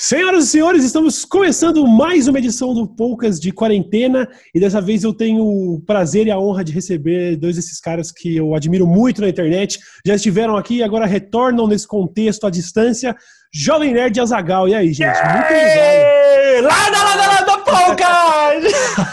Senhoras e senhores, estamos começando mais uma edição do Poucas de Quarentena e dessa vez eu tenho o prazer e a honra de receber dois desses caras que eu admiro muito na internet. Já estiveram aqui e agora retornam nesse contexto à distância. Jovem Nerd Azagal. E aí, gente? Muito obrigado. Lada, lada!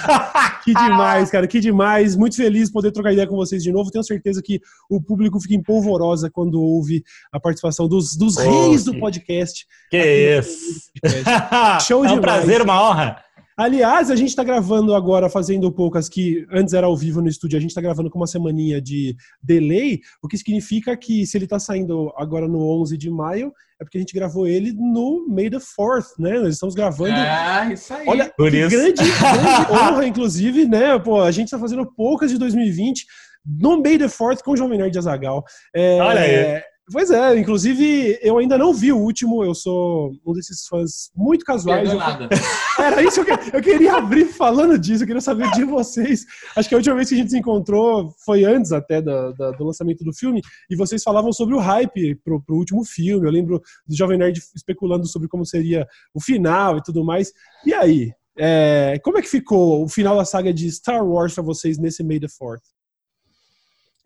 que demais, cara, que demais. Muito feliz poder trocar ideia com vocês de novo. Tenho certeza que o público fica em polvorosa quando ouve a participação dos, dos oh, reis do podcast. Que isso! Show é um demais. prazer, uma honra. Aliás, a gente está gravando agora, fazendo poucas que antes era ao vivo no estúdio, a gente está gravando com uma semaninha de delay, o que significa que se ele está saindo agora no 11 de maio, é porque a gente gravou ele no May the 4th, né? Nós estamos gravando. Ah, isso aí. Olha, Por isso. Grande, grande honra, inclusive, né? Pô, a gente está fazendo poucas de 2020 no May the 4th com o João Menor de Azagal. É, Olha aí. Pois é, inclusive eu ainda não vi o último, eu sou um desses fãs muito casuais. Não nada. Era isso que eu, queria abrir falando disso, eu queria saber de vocês. Acho que a última vez que a gente se encontrou foi antes até do, lançamento do filme, e vocês falavam sobre o hype pro, pro último filme. Eu lembro do Jovem Nerd especulando sobre como seria o final e tudo mais. E aí? É, como é que ficou o final da saga de Star Wars para vocês nesse May the 4th?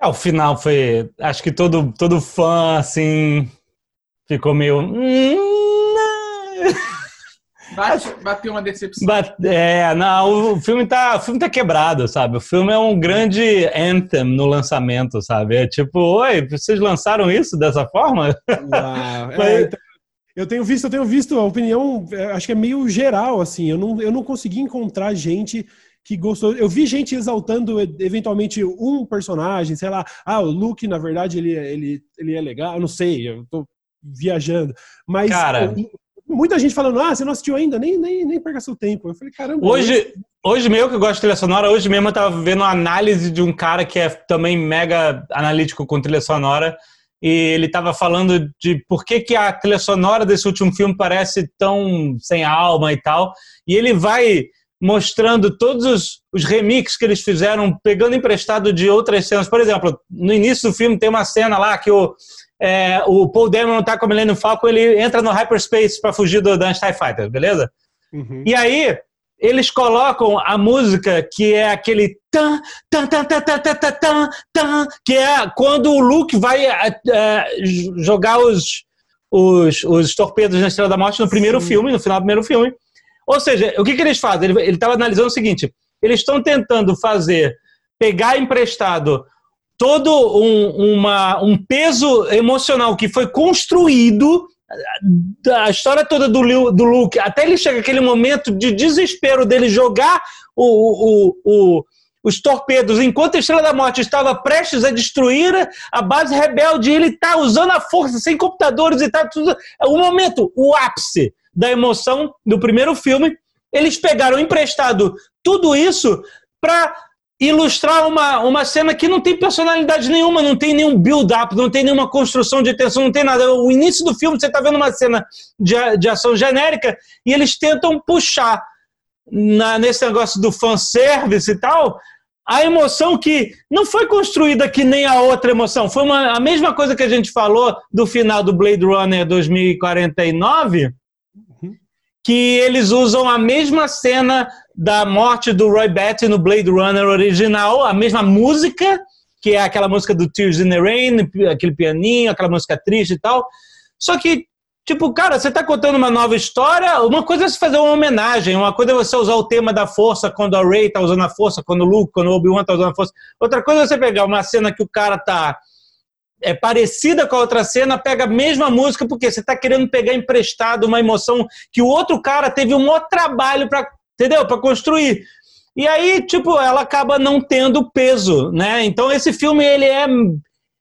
É, o final foi. Acho que todo, todo fã, assim, ficou meio. Hum, Bate, bateu uma decepção. Bate, é, não, o filme, tá, o filme tá quebrado, sabe? O filme é um grande anthem no lançamento, sabe? É tipo, oi, vocês lançaram isso dessa forma? Uau. É, então, eu tenho visto, eu tenho visto a opinião, é, acho que é meio geral, assim. Eu não, eu não consegui encontrar gente que gostou. Eu vi gente exaltando eventualmente um personagem, sei lá, ah, o Luke, na verdade, ele, ele, ele é legal, eu não sei, eu tô viajando. Mas Cara, muita gente falando, ah, você não assistiu ainda, nem, nem, nem perca seu tempo. Eu falei, caramba. Hoje, hoje mesmo que eu gosto de trilha sonora, hoje mesmo eu tava vendo uma análise de um cara que é também mega analítico com trilha sonora. E ele estava falando de por que, que a trilha sonora desse último filme parece tão sem alma e tal. E ele vai mostrando todos os, os remixes que eles fizeram, pegando emprestado de outras cenas. Por exemplo, no início do filme tem uma cena lá que o, é, o Paul Dameron tá com a Millennium Falcon, ele entra no hyperspace para fugir do Dance TIE Fighter, beleza? Uhum. E aí, eles colocam a música que é aquele tan, tan, tan, tan, tan, tan, tan, tan que é quando o Luke vai é, é, jogar os, os, os torpedos na Estrela da Morte no primeiro Sim. filme, no final do primeiro filme. Ou seja, o que, que eles fazem? Ele estava analisando o seguinte: eles estão tentando fazer, pegar emprestado todo um, uma, um peso emocional que foi construído a história toda do, do Luke, até ele chega aquele momento de desespero dele jogar o, o, o, os torpedos, enquanto a Estrela da Morte estava prestes a destruir a base rebelde, ele está usando a força sem computadores e tá tudo. É o momento, o ápice da emoção do primeiro filme. Eles pegaram emprestado tudo isso para ilustrar uma, uma cena que não tem personalidade nenhuma, não tem nenhum build-up, não tem nenhuma construção de tensão, não tem nada. O início do filme, você está vendo uma cena de, de ação genérica e eles tentam puxar na, nesse negócio do fanservice e tal, a emoção que não foi construída que nem a outra emoção. Foi uma, a mesma coisa que a gente falou do final do Blade Runner 2049, que eles usam a mesma cena da morte do Roy Batty no Blade Runner original, a mesma música, que é aquela música do Tears in the Rain, aquele pianinho, aquela música triste e tal. Só que, tipo, cara, você tá contando uma nova história, uma coisa é você fazer uma homenagem, uma coisa é você usar o tema da força quando a Rey tá usando a força, quando o Luke, quando o Obi-Wan tá usando a força. Outra coisa é você pegar uma cena que o cara tá é parecida com a outra cena, pega a mesma música, porque você está querendo pegar emprestado uma emoção que o outro cara teve um outro trabalho para, entendeu? Para construir. E aí, tipo, ela acaba não tendo peso, né? Então esse filme ele é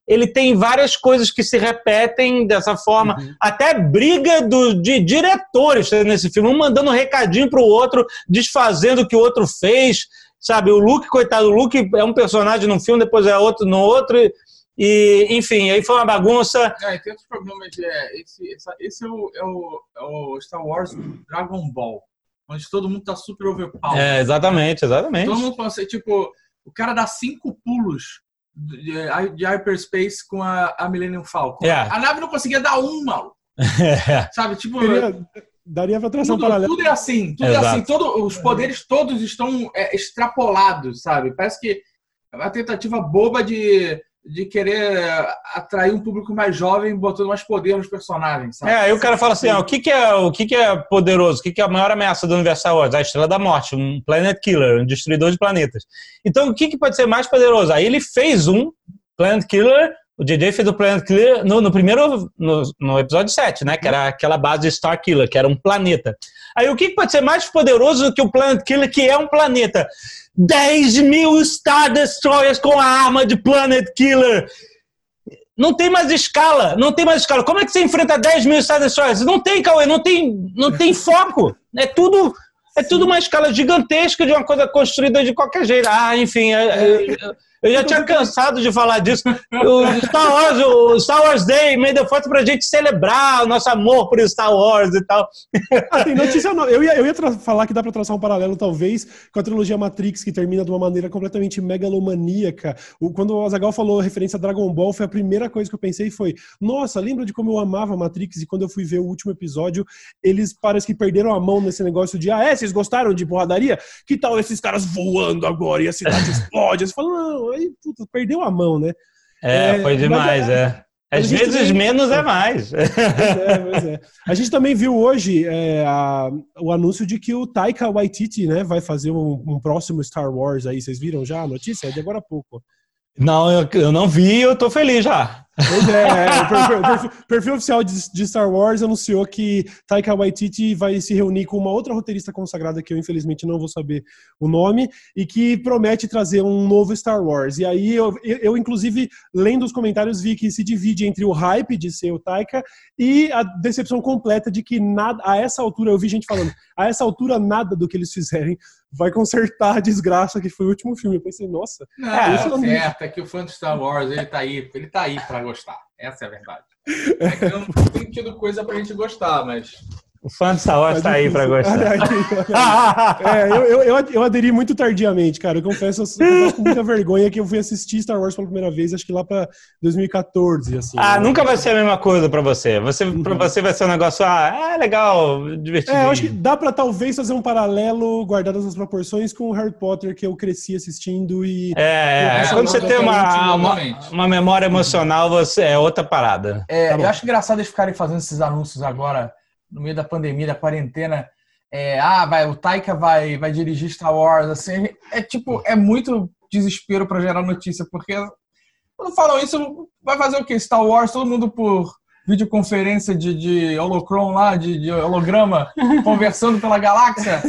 ele tem várias coisas que se repetem dessa forma, uhum. até briga do, de diretores nesse filme, um mandando um recadinho pro outro, desfazendo o que o outro fez, sabe? O Luke, coitado, o Luke é um personagem num filme, depois é outro no outro, e, enfim, aí foi uma bagunça. É, tem outros problemas. É, esse, essa, esse é, o, é, o, é o Star Wars Dragon Ball, onde todo mundo tá super overpowered. É, exatamente, exatamente. Todo mundo ser, tipo, o cara dá cinco pulos de, de hyperspace com a, a Millennium Falcon. É. A nave não conseguia dar um, maluco. É. Sabe, tipo. Queria Daria pra traçar um Tudo, paralelo. tudo é assim, tudo é Exato. assim. Todo, os poderes todos estão é, extrapolados, sabe? Parece que é uma tentativa boba de, de querer atrair um público mais jovem, botando mais poder nos personagens, sabe? É, aí o cara fala assim, ah, o que, que é o que, que é poderoso? O que, que é a maior ameaça do universo Wars? A Estrela da Morte, um Planet Killer, um destruidor de planetas. Então, o que, que pode ser mais poderoso? Aí ele fez um Planet Killer, o JJ fez o Planet Killer no, no primeiro, no, no episódio 7, né? Que era aquela base Star Killer, que era um planeta. Aí o que, que pode ser mais poderoso do que o Planet Killer, que é um planeta? 10 mil Star Destroyers com a arma de Planet Killer. Não tem mais escala, não tem mais escala. Como é que você enfrenta 10 mil Star Destroyers? Não tem, Cauê, não tem, não tem foco. É tudo, é tudo uma escala gigantesca de uma coisa construída de qualquer jeito. Ah, enfim, é- é- eu já tinha cansado de falar disso. O Star Wars, o Star Wars Day, meio da foto pra gente celebrar o nosso amor por Star Wars e tal. Ah, tem notícia nova. Eu ia, eu ia falar que dá pra traçar um paralelo, talvez, com a trilogia Matrix, que termina de uma maneira completamente megalomaníaca. O, quando o Azagal falou referência a Dragon Ball, foi a primeira coisa que eu pensei foi: nossa, lembra de como eu amava Matrix? E quando eu fui ver o último episódio, eles parece que perderam a mão nesse negócio de, ah, é, vocês gostaram de porradaria? Que tal esses caras voando agora e a cidade explode? Você fala, não, aí, puta, perdeu a mão, né? É, É, foi mas demais, é- é. mas Às vezes também- menos é mais. Pois é, pois é. A gente também viu hoje é, a- o anúncio de que o Taika Waititi né, vai fazer um, um próximo Star Wars aí. Vocês viram já a notícia? É de agora a pouco. Não, eu, eu não vi, eu tô feliz já. Pois é, é, o perfil, perfil- oficial de, de Star Wars anunciou que Taika Waititi vai se reunir com uma outra roteirista consagrada que eu infelizmente não vou saber o nome e que promete trazer um novo Star Wars. E aí eu, eu, eu, inclusive lendo os comentários vi que se divide entre o hype de ser o Taika e a decepção completa de que nada a essa altura eu vi gente falando a essa altura nada do que eles fizerem vai consertar a desgraça que foi o último filme. Eu pensei, nossa, Não, É, é, isso não- certo, é que o fã de Star Wars, ele tá aí, ele tá aí pra gostar. Essa é a verdade. É que não tem tido coisa pra gente gostar, mas. O fã de Star Wars tá aí pra gostar. Olha aí, olha aí. É, eu, eu, eu, aderi muito tardiamente, cara. Eu confesso, eu com muita vergonha que eu fui assistir Star Wars pela primeira vez, acho que lá pra 2014, assim. Ah, né? nunca vai ser a mesma coisa pra você. Você pra você vai ser um negócio, ah, é legal, divertido. É, eu acho que dá pra talvez fazer um paralelo, guardadas as proporções, com o Harry Potter que eu cresci assistindo e. É, É, quando você tem uma, uma, exatamente. uma memória emocional, você é outra parada. É, Tá eu acho engraçado eles ficarem fazendo esses anúncios agora, no meio da pandemia, da quarentena. É, ah, vai, o Taika vai, vai dirigir Star Wars, assim. É tipo, é muito desespero para gerar notícia, porque quando falam isso, vai fazer o quê? Star Wars, todo mundo por videoconferência de, de holocron lá, de, de holograma, conversando pela galáxia.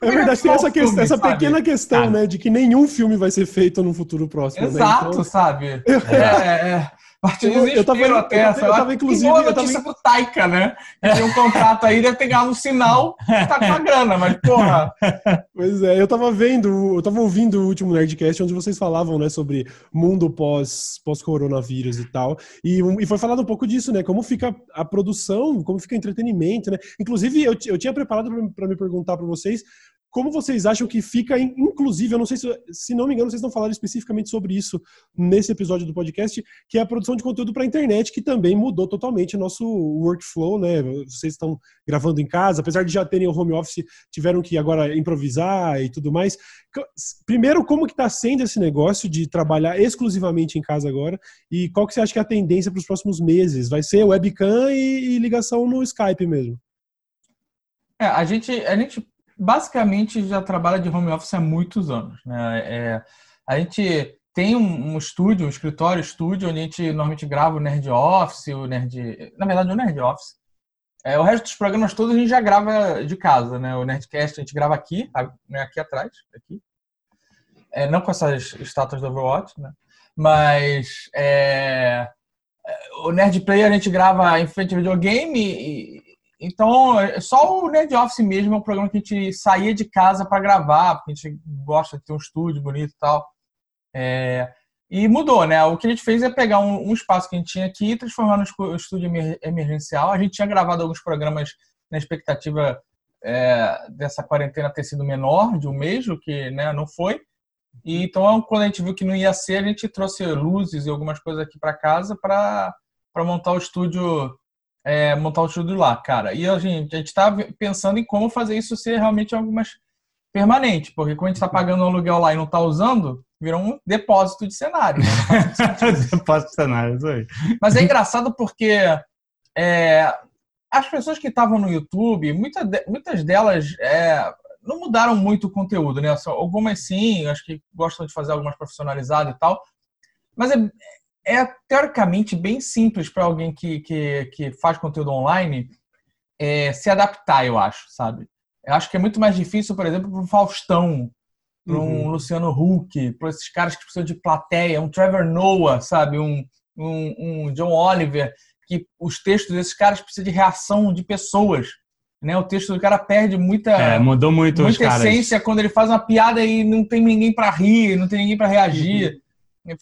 É verdade, tem essa, Filme, questão, essa sabe? pequena questão, Ah. né, de que nenhum filme vai ser feito no futuro próximo. né? Exato, Então- sabe? É, é. Partiu Eu- eu desespero tava- eu até. tava- sei eu lá. tava, inclusive, boa eu tava notícia pro Taika, né? Que tem um contrato aí, deve ter ganhado um sinal, tá com a grana, mas porra. Pois é, eu tava vendo, eu tava ouvindo o último Nerdcast onde vocês falavam, né, sobre mundo pós, pós-coronavírus e tal. E, e foi falado um pouco disso, né? Como fica a produção, como fica o entretenimento, né? Inclusive, eu, eu tinha preparado para me perguntar para vocês como vocês acham que fica, in- inclusive, eu não sei se, se não me engano, vocês não falaram especificamente sobre isso nesse episódio do podcast, que é a produção de conteúdo para a internet, que também mudou totalmente o nosso workflow, né? Vocês estão gravando em casa, apesar de já terem o home office, tiveram que agora improvisar e tudo mais. Primeiro, como que está sendo esse negócio de trabalhar exclusivamente em casa agora? E qual que você acha que é a tendência para os próximos meses? Vai ser webcam e, e ligação no Skype mesmo? É, a gente, a gente basicamente já trabalha de home office há muitos anos, né? É, a gente tem um, um estúdio, um escritório estúdio, onde a gente normalmente grava o Nerd Office, o Nerd. Na verdade, o Nerd Office. É, o resto dos programas todos a gente já grava de casa, né? O Nerdcast a gente grava aqui, né? aqui atrás, aqui. É, não com essas estátuas do Overwatch, né? Mas é, o Nerd Player a gente grava em frente ao videogame e, então, é só o Nerd Office mesmo é um programa que a gente saía de casa para gravar, porque a gente gosta de ter um estúdio bonito e tal. É, e mudou, né? O que a gente fez é pegar um, um espaço que a gente tinha aqui e transformar no estúdio emer- emergencial. A gente tinha gravado alguns programas na expectativa é, dessa quarentena ter sido menor, de um mês, o que né, não foi. E então, quando a gente viu que não ia ser, a gente trouxe luzes e algumas coisas aqui para casa para montar o estúdio é, montar o estúdio lá, cara. E a gente, a gente tá pensando em como fazer isso ser realmente algo mais permanente, porque quando a gente está pagando um aluguel lá e não está usando, virou um depósito de cenário. Né? depósito de cenário, isso aí. Mas é engraçado porque é, as pessoas que estavam no YouTube, muita, muitas delas é, não mudaram muito o conteúdo, né? Algumas sim, acho que gostam de fazer algo mais profissionalizado e tal. Mas é, é teoricamente bem simples para alguém que, que, que faz conteúdo online é, se adaptar, eu acho, sabe? Eu acho que é muito mais difícil, por exemplo, para um Faustão, para um uhum. Luciano Huck, para esses caras que precisam de plateia, um Trevor Noah, sabe? Um, um, um John Oliver, que os textos desses caras precisam de reação de pessoas. Né? O texto do cara perde muita, é, mudou muito muita essência quando ele faz uma piada e não tem ninguém para rir, não tem ninguém para reagir. Uhum.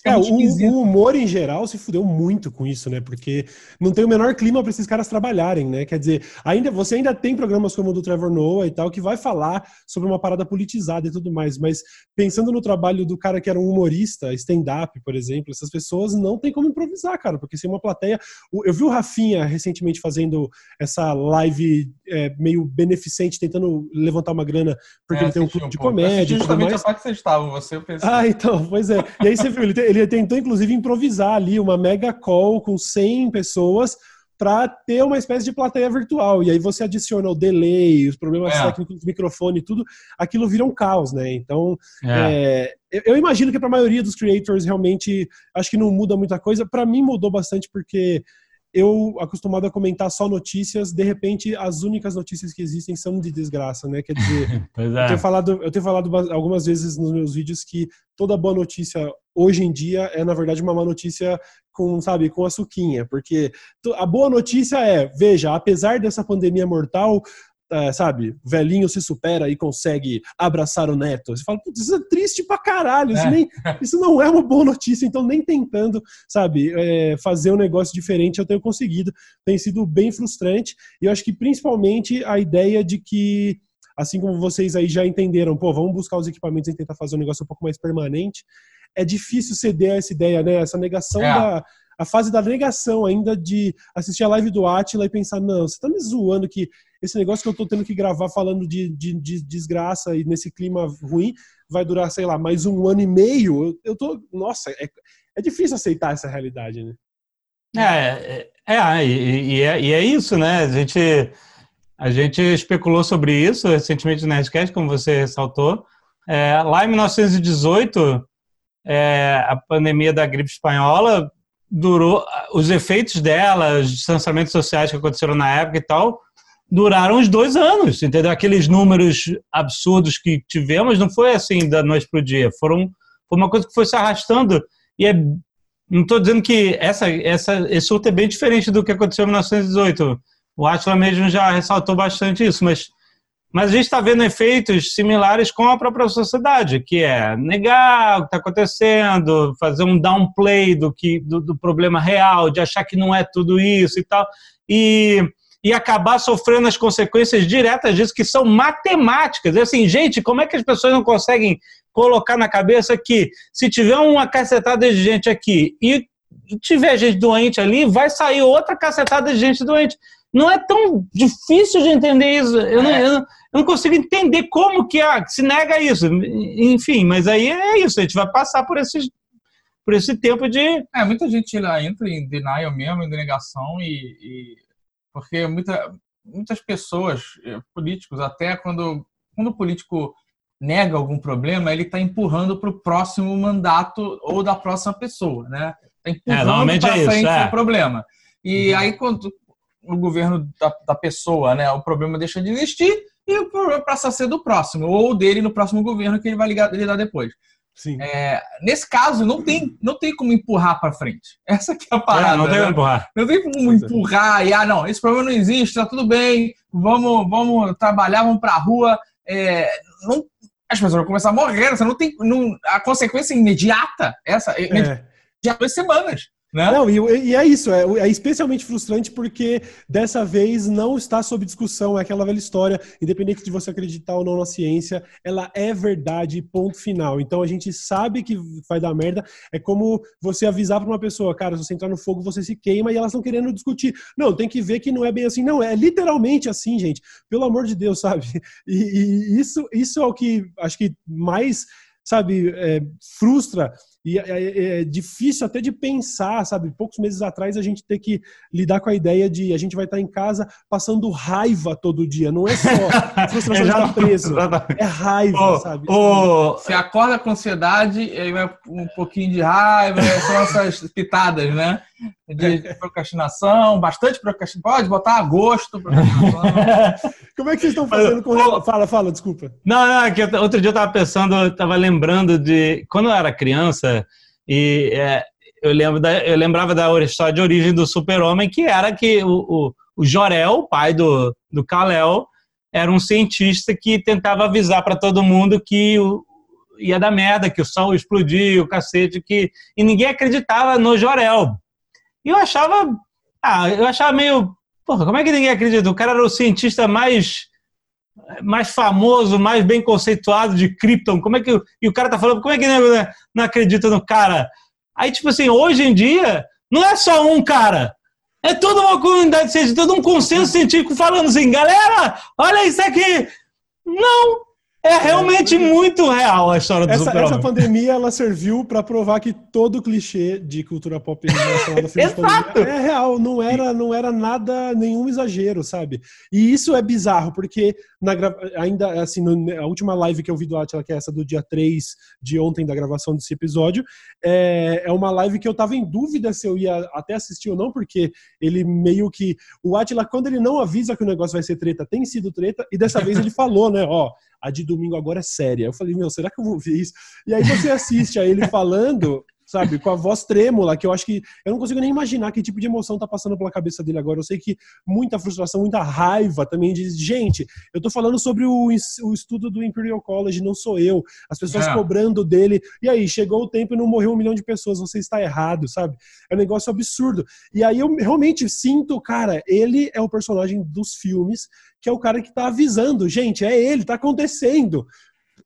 É, o, o, humor em geral se fudeu muito com isso, né? Porque não tem o menor clima para esses caras trabalharem, né? Quer dizer, ainda você ainda tem programas como o do Trevor Noah e tal que vai falar sobre uma parada politizada e tudo mais, mas pensando no trabalho do cara que era um humorista, stand-up, por exemplo, essas pessoas não tem como improvisar, cara, porque se uma plateia, eu vi o Rafinha recentemente fazendo essa live é, meio beneficente, tentando levantar uma grana porque é, ele tem um clube um de comédia. Justamente a parte que vocês estavam, você eu pensei. Ah, então, pois é. E aí você viu ele, ele tentou, inclusive, improvisar ali uma mega call com 100 pessoas para ter uma espécie de plateia virtual. E aí você adiciona o delay, os problemas é. técnicos do microfone, tudo, aquilo vira um caos, né? Então, é. É, eu imagino que para a maioria dos creators realmente acho que não muda muita coisa. Para mim mudou bastante porque eu acostumado a comentar só notícias, de repente as únicas notícias que existem são de desgraça, né? Quer dizer, é. eu, tenho falado, eu tenho falado algumas vezes nos meus vídeos que toda boa notícia hoje em dia é na verdade uma má notícia com, sabe, com a suquinha, porque a boa notícia é, veja, apesar dessa pandemia mortal, é, sabe, velhinho se supera e consegue abraçar o neto. Você fala, putz, isso é triste pra caralho, isso, é. nem, isso não é uma boa notícia, então nem tentando, sabe, é, fazer um negócio diferente eu tenho conseguido. Tem sido bem frustrante e eu acho que principalmente a ideia de que, assim como vocês aí já entenderam, pô, vamos buscar os equipamentos e tentar fazer um negócio um pouco mais permanente, é difícil ceder a essa ideia, né? Essa negação é. da, a fase da negação ainda de assistir a live do Atila e pensar, não, você tá me zoando que esse negócio que eu tô tendo que gravar falando de, de, de desgraça e nesse clima ruim vai durar, sei lá, mais um ano e meio. Eu, eu tô. Nossa, é, é difícil aceitar essa realidade, né? É, é, é e, é, e é isso, né? A gente, a gente especulou sobre isso recentemente no Nerdcast, como você ressaltou. É, lá em 1918, é, a pandemia da gripe espanhola durou os efeitos dela, os distanciamentos sociais que aconteceram na época e tal, duraram uns dois anos, entendeu? Aqueles números absurdos que tivemos não foi assim da noite para o dia, foram foi uma coisa que foi se arrastando e é não estou dizendo que essa, essa, esse surto é bem diferente do que aconteceu em 1918. O Atila mesmo já ressaltou bastante isso, mas mas a gente está vendo efeitos similares com a própria sociedade, que é negar o que está acontecendo, fazer um downplay do, que, do, do, problema real, de achar que não é tudo isso e tal, e, e acabar sofrendo as consequências diretas disso, que são matemáticas. E assim, gente, como é que as pessoas não conseguem colocar na cabeça que se tiver uma cacetada de gente aqui e tiver gente doente ali, vai sair outra cacetada de gente doente não é tão difícil de entender isso. Eu, é. não, eu, eu não, consigo entender como que ah, se nega isso. Enfim, mas aí é isso, a gente vai passar por esse, por esse tempo de. É, muita gente lá entra em denial mesmo, em denegação, e, e porque muita, muitas pessoas, eh, políticos, até quando, quando o político nega algum problema, ele está empurrando para o próximo mandato ou da próxima pessoa, né? Está é, empurrando é, para é frente é. o problema. E uhum. aí, quando, no governo da, da, pessoa, né? O problema deixa de existir e o problema passa a ser do próximo, ou dele no próximo governo que ele vai ligar, lidar depois. É, nesse caso, não tem, não tem como empurrar para frente. Essa que é a parada. É, não tem como né? empurrar. Não tem como empurrar e, ah, não, esse problema não existe, tá tudo bem, vamos, vamos trabalhar, vamos pra rua. É, não, as pessoas vão começar a morrer, você não tem. Não, a consequência imediata, essa, é. imediata, duas semanas. Né? Não, e, e, é isso, é, é, especialmente frustrante porque dessa vez não está sob discussão, é aquela velha história, independente de você acreditar ou não na ciência, ela é verdade, ponto final. Então a gente sabe que vai dar merda, é como você avisar para uma pessoa, cara, se você entrar no fogo você se queima e elas estão querendo discutir. Não, tem que ver que não é bem assim, não, é literalmente assim, gente, pelo amor de Deus, sabe? E, e isso, isso é o que acho que mais, sabe, é, frustra e é, é, é, difícil até de pensar, sabe? Poucos meses atrás a gente ter que lidar com a ideia de a gente vai estar em casa passando raiva todo dia. Não é só frustração é, de estar preso. É raiva, oh, sabe? Oh, Você acorda com ansiedade, e vai um pouquinho de raiva, são essas pitadas, né? De procrastinação, bastante procrastinação. Pode botar agosto. Como é que vocês estão fazendo com. Fala, fala, desculpa. Não, não, é que outro dia eu estava pensando, eu estava lembrando de. Quando eu era criança, e é, eu, lembro da, eu lembrava da história de origem do super-homem, que era que o, o, o Jorel, pai do, do Kal-El, era um cientista que tentava avisar para todo mundo que o, ia dar merda, que o sol explodia, o cacete, que e ninguém acreditava no Jorel. E eu achava, ah, eu achava meio, porra, como é que ninguém acredita? O cara era o cientista mais mais famoso, mais bem conceituado de Krypton. Como é que e o cara tá falando? Como é que não, não acredita no cara? Aí tipo assim, hoje em dia não é só um cara. É toda uma comunidade científica, todo um consenso científico falando assim, galera, olha isso aqui. Não, é realmente muito real a história do essa, essa pandemia ela serviu para provar que todo clichê de cultura pop relacionado Exato. é real, não era, não era nada, nenhum exagero, sabe? E isso é bizarro, porque na, ainda assim, no, a última live que eu vi do Atila, que é essa do dia 3 de ontem da gravação desse episódio, é, é uma live que eu tava em dúvida se eu ia até assistir ou não, porque ele meio que. O Atila, quando ele não avisa que o negócio vai ser treta, tem sido treta, e dessa vez ele falou, né? Ó, a de domingo agora é séria. Eu falei, meu, será que eu vou ver isso? E aí você assiste a ele falando, sabe, com a voz trêmula, que eu acho que eu não consigo nem imaginar que tipo de emoção tá passando pela cabeça dele agora. Eu sei que muita frustração, muita raiva também diz, gente, eu tô falando sobre o, o estudo do Imperial College, não sou eu. As pessoas é. cobrando dele. E aí, chegou o tempo e não morreu um milhão de pessoas, você está errado, sabe? É um negócio absurdo. E aí eu realmente sinto, cara, ele é o personagem dos filmes que é o cara que tá avisando, gente, é ele, tá acontecendo.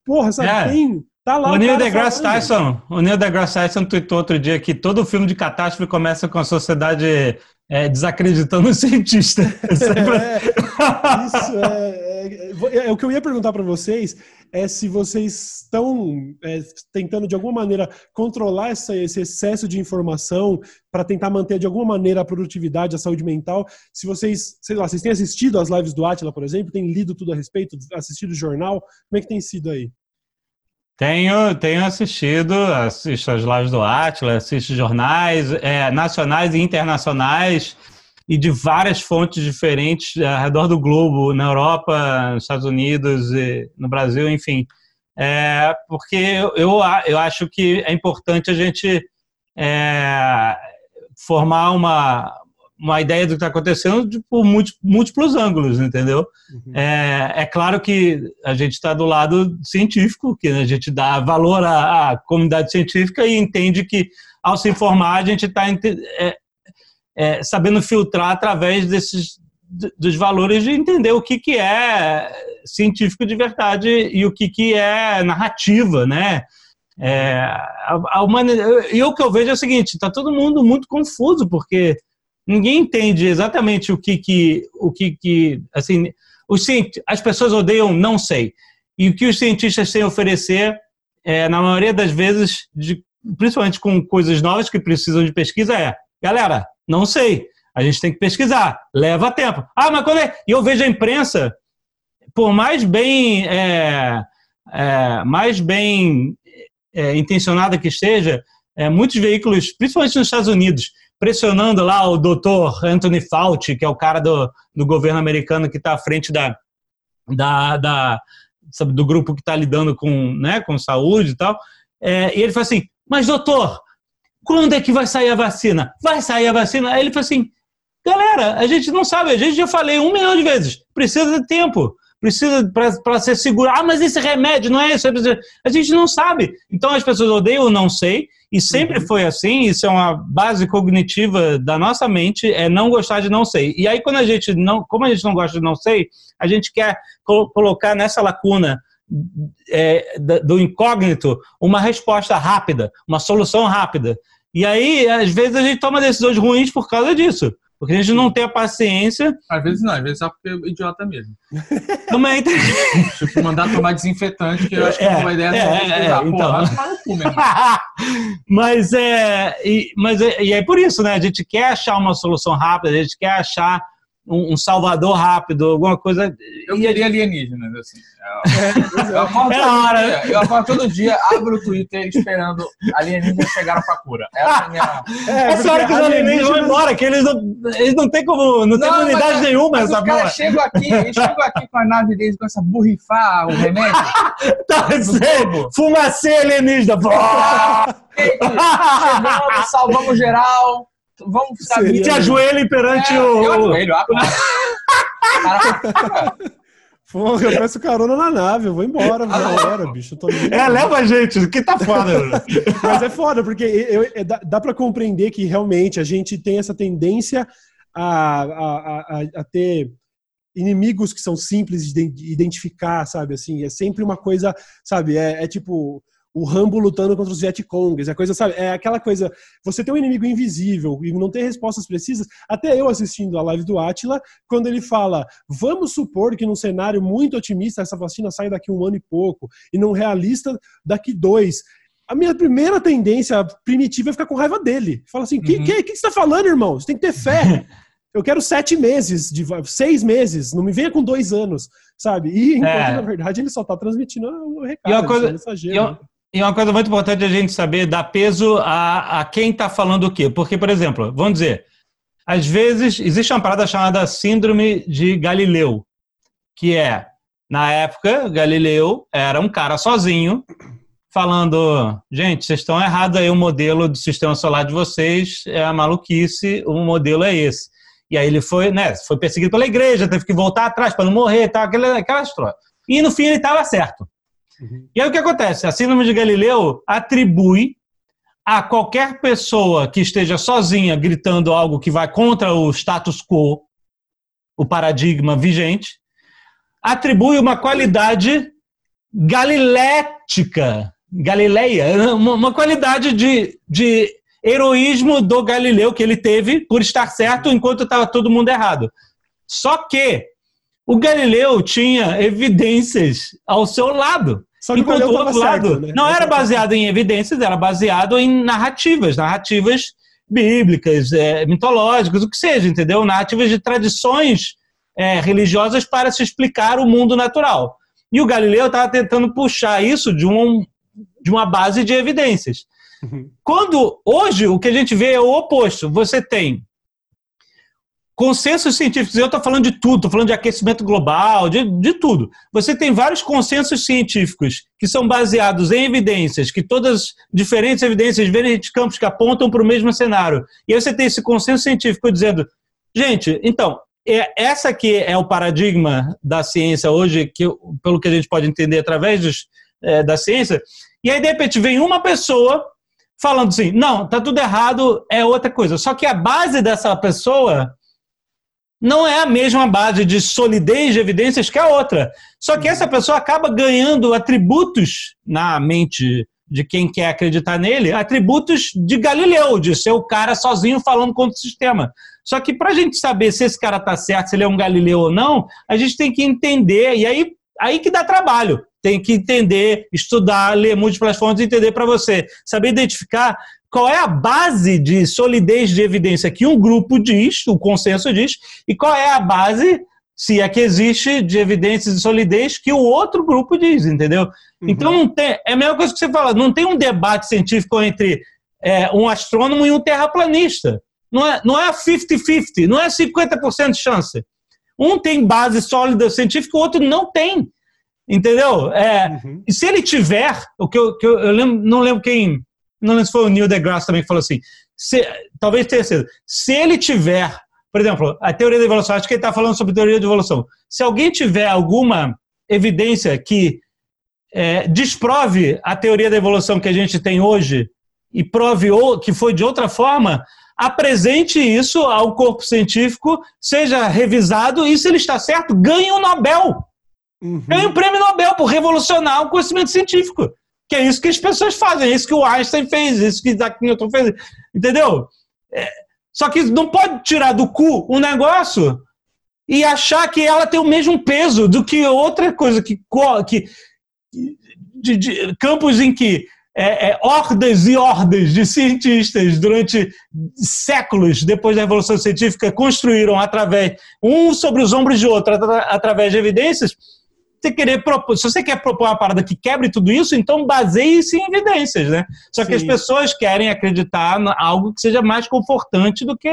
Porra, sabe? É. Tem, tá lá o, o Neil deGrasse Tyson, o Neil deGrasse Tyson tweetou outro dia que todo filme de catástrofe começa com a sociedade é, desacreditando o cientista. É, isso é, é, é, o que eu ia perguntar para vocês é se vocês estão é, tentando de alguma maneira controlar essa, esse excesso de informação para tentar manter de alguma maneira a produtividade, a saúde mental. Se vocês, sei lá, vocês têm assistido as lives do Atila, por exemplo, têm lido tudo a respeito, assistido o jornal, como é que tem sido aí? Tenho, tenho assistido, assisto as lives do Atila, assisto jornais é, nacionais e internacionais e de várias fontes diferentes ao redor do globo, na Europa, nos Estados Unidos, no Brasil, enfim. É, porque eu, eu, acho que é importante a gente é, formar uma, uma ideia do que está acontecendo de, por múltiplos ângulos, entendeu? Uhum. É, é claro que a gente está do lado científico, que a gente dá valor à, à, comunidade científica e entende que, ao se informar, a gente está é, é, sabendo filtrar através desses dos valores de entender o que, que é científico de verdade e o que, que é narrativa, né? É, a, a humanidade, e o que eu vejo é o seguinte: está todo mundo muito confuso porque ninguém entende exatamente o que que o que que assim os as pessoas odeiam não sei e o que os cientistas têm a oferecer é, na maioria das vezes de, principalmente com coisas novas que precisam de pesquisa é galera não sei. A gente tem que pesquisar. Leva tempo. Ah, mas quando é. E eu vejo a imprensa, por mais bem. É, é, mais bem é, intencionada que esteja, é, muitos veículos, principalmente nos Estados Unidos, pressionando lá o doutor Anthony Fauci, que é o cara do, do governo americano que está à frente da, da, da sabe, do grupo que está lidando com, né, com saúde e tal. É, e ele fala assim: Mas, doutor, quando é que vai sair a vacina? Vai sair a vacina? Aí ele falou assim: galera, a gente não sabe, a gente já falei um milhão de vezes, precisa de tempo. Precisa para ser seguro. Ah, mas esse remédio não é isso. A gente não sabe. Então as pessoas odeiam o não sei, e sempre uhum. foi assim. Isso é uma base cognitiva da nossa mente, é não gostar de não sei. E aí, quando a gente não, como a gente não gosta de não sei, a gente quer col colocar nessa lacuna é, do incógnito uma resposta rápida, uma solução rápida. E aí, às vezes, a gente toma decisões ruins por causa disso. Porque a gente não tem a paciência. Às vezes não, às vezes só porque é idiota mesmo. Também tem. Tipo, mandar tomar desinfetante, que eu acho que é, uma ideia é, é, é, então. mas é. E, mas é, e é por isso, né? A gente quer achar uma solução rápida, a gente quer achar um, um, salvador rápido, alguma coisa. Eu queria alienígenas, assim. É, eu, acordo é hora. Dia, eu acordo todo dia, abro o Twitter esperando alienígenas chegaram pra cura. Essa é a minha. É, Essa hora que os alienígenas vão embora, que eles não, eles não tem como. Não, não tem imunidade nenhuma mas essa Os caras chegam aqui, chegam aqui com a nave deles com essa burrifar o remédio. tá, fumacê alienígena. Chegamos, salvamos geral vamos saber. Te ajoelhe perante é, o. Eu ajoelho, ah, Porra, eu peço carona na nave, eu vou embora, vou embora, bicho. é, leva a gente, que tá foda. Mas é foda, porque eu, eu, dá, dá para compreender que realmente a gente tem essa tendência a, a, a, a ter inimigos que são simples de identificar, sabe? Assim, é sempre uma coisa, sabe? É, é tipo o Rambo lutando contra os Vietcongs, a coisa, sabe? É aquela coisa, você tem um inimigo invisível e não tem respostas precisas. Até eu assistindo a live do Atila, quando ele fala, vamos supor que num cenário muito otimista essa vacina sai daqui um ano e pouco, e num realista daqui dois. A minha primeira tendência primitiva é ficar com raiva dele. Fala assim, o que, uhum. que, que você está falando, irmão? Você tem que ter fé. Eu quero sete meses, de seis meses, não me venha com dois anos, sabe? E enquanto, é. na verdade, ele só está transmitindo o recado. E uma coisa, e, né? E uma coisa muito importante a gente saber dar peso a, a quem está falando o quê. Porque, por exemplo, vamos dizer, às vezes existe uma parada chamada Síndrome de Galileu, que é, na época, Galileu era um cara sozinho, falando: gente, vocês estão errados aí, o modelo do sistema solar de vocês é a maluquice, o modelo é esse. E aí ele foi, né, foi perseguido pela igreja, teve que voltar atrás para não morrer, tal, aquela, aquela história. E no fim ele estava certo. Uhum. E aí o que acontece? A Síndrome de Galileu atribui a qualquer pessoa que esteja sozinha gritando algo que vai contra o status quo, o paradigma vigente, atribui uma qualidade galilética, galileia, uma, uma qualidade de, de heroísmo do Galileu que ele teve por estar certo enquanto estava todo mundo errado. Só que o Galileu tinha evidências ao seu lado. Só que Enquanto o outro lado certo, né? não era baseado em evidências, era baseado em narrativas, narrativas bíblicas, é, mitológicas, o que seja, entendeu? Narrativas de tradições é, religiosas para se explicar o mundo natural. E o Galileu estava tentando puxar isso de, um, de uma base de evidências. Uhum. Quando hoje o que a gente vê é o oposto. Você tem Consensos científicos, eu estou falando de tudo, estou falando de aquecimento global, de, de tudo. Você tem vários consensos científicos que são baseados em evidências, que todas diferentes evidências, diferentes campos que apontam para o mesmo cenário. E aí você tem esse consenso científico dizendo, gente, então, é, essa aqui é o paradigma da ciência hoje, que, pelo que a gente pode entender através dos, é, da ciência, e aí de repente vem uma pessoa falando assim, não, tá tudo errado, é outra coisa. Só que a base dessa pessoa não é a mesma base de solidez de evidências que a outra. Só que essa pessoa acaba ganhando atributos na mente de quem quer acreditar nele, atributos de Galileu, de ser o cara sozinho falando contra o sistema. Só que para a gente saber se esse cara está certo, se ele é um Galileu ou não, a gente tem que entender, e aí, aí que dá trabalho. Tem que entender, estudar, ler múltiplas fontes e entender para você. Saber identificar qual é a base de solidez de evidência que um grupo diz, o consenso diz, e qual é a base, se é que existe, de evidências de solidez que o outro grupo diz, entendeu? Uhum. Então não tem, é a mesma coisa que você fala, não tem um debate científico entre é, um astrônomo e um terraplanista. Não é, não é 50-50, não é 50% de chance. Um tem base sólida científica, o outro não tem. Entendeu? É, uhum. E se ele tiver, o que eu, que eu, eu lembro, não lembro quem não lembro se foi o Neil deGrasse também que falou assim, se, talvez tenha sido, se ele tiver Por exemplo, a teoria da evolução, acho que ele está falando sobre teoria da evolução. Se alguém tiver alguma evidência que é, desprove a teoria da evolução que a gente tem hoje e prove que foi de outra forma, apresente isso ao corpo científico, seja revisado e, se ele está certo, ganhe um Nobel. Uhum. Ganhe um prêmio Nobel por revolucionar o conhecimento científico. Que é isso que as pessoas fazem, é isso que o Einstein fez, é isso que Isaac Newton fez. Entendeu? É, só que não pode tirar do cu um negócio e achar que ela tem o mesmo peso do que outra coisa que, que de, de campos em que é, é, hordas e hordas de cientistas durante séculos depois da Revolução Científica construíram através um sobre os ombros de outro através de evidências. Você querer propor, se você quer propor uma parada que quebre tudo isso, então baseie-se em evidências, né? Só que Sim. as pessoas querem acreditar em algo que seja mais confortante do que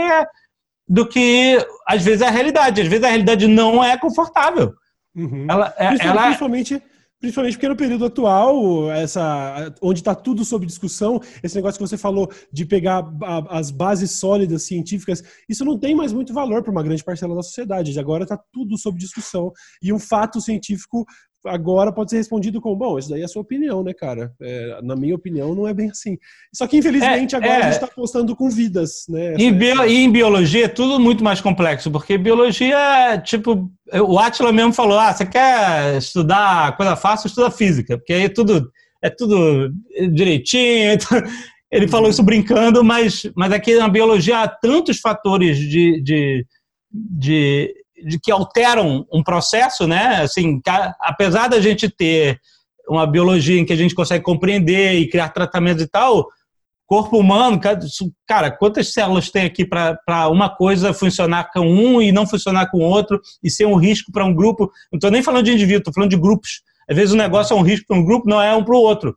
do que às vezes a realidade. Às vezes a realidade não é confortável. Uhum. Ela, é, ela, principalmente Principalmente porque no período atual, essa, onde está tudo sob discussão, esse negócio que você falou de pegar a, as bases sólidas científicas, isso não tem mais muito valor para uma grande parcela da sociedade. Agora está tudo sob discussão. E um fato científico agora pode ser respondido com, bom, isso daí é a sua opinião, né, cara? É, na minha opinião, não é bem assim. Só que, infelizmente, é, agora é, a gente está apostando com vidas, né? Em bio, e em biologia é tudo muito mais complexo, porque biologia, tipo, o Atila mesmo falou, ah, você quer estudar coisa fácil, estuda física, porque aí é tudo, é tudo direitinho, ele falou isso brincando, mas, mas aqui na biologia há tantos fatores de, de, de de que alteram um processo, né? Assim, apesar da gente ter uma biologia em que a gente consegue compreender e criar tratamentos e tal, corpo humano, cara, quantas células tem aqui para uma coisa funcionar com um e não funcionar com outro e ser um risco para um grupo? Não estou nem falando de indivíduo, estou falando de grupos. Às vezes o negócio é um risco para um grupo, não é um para o outro.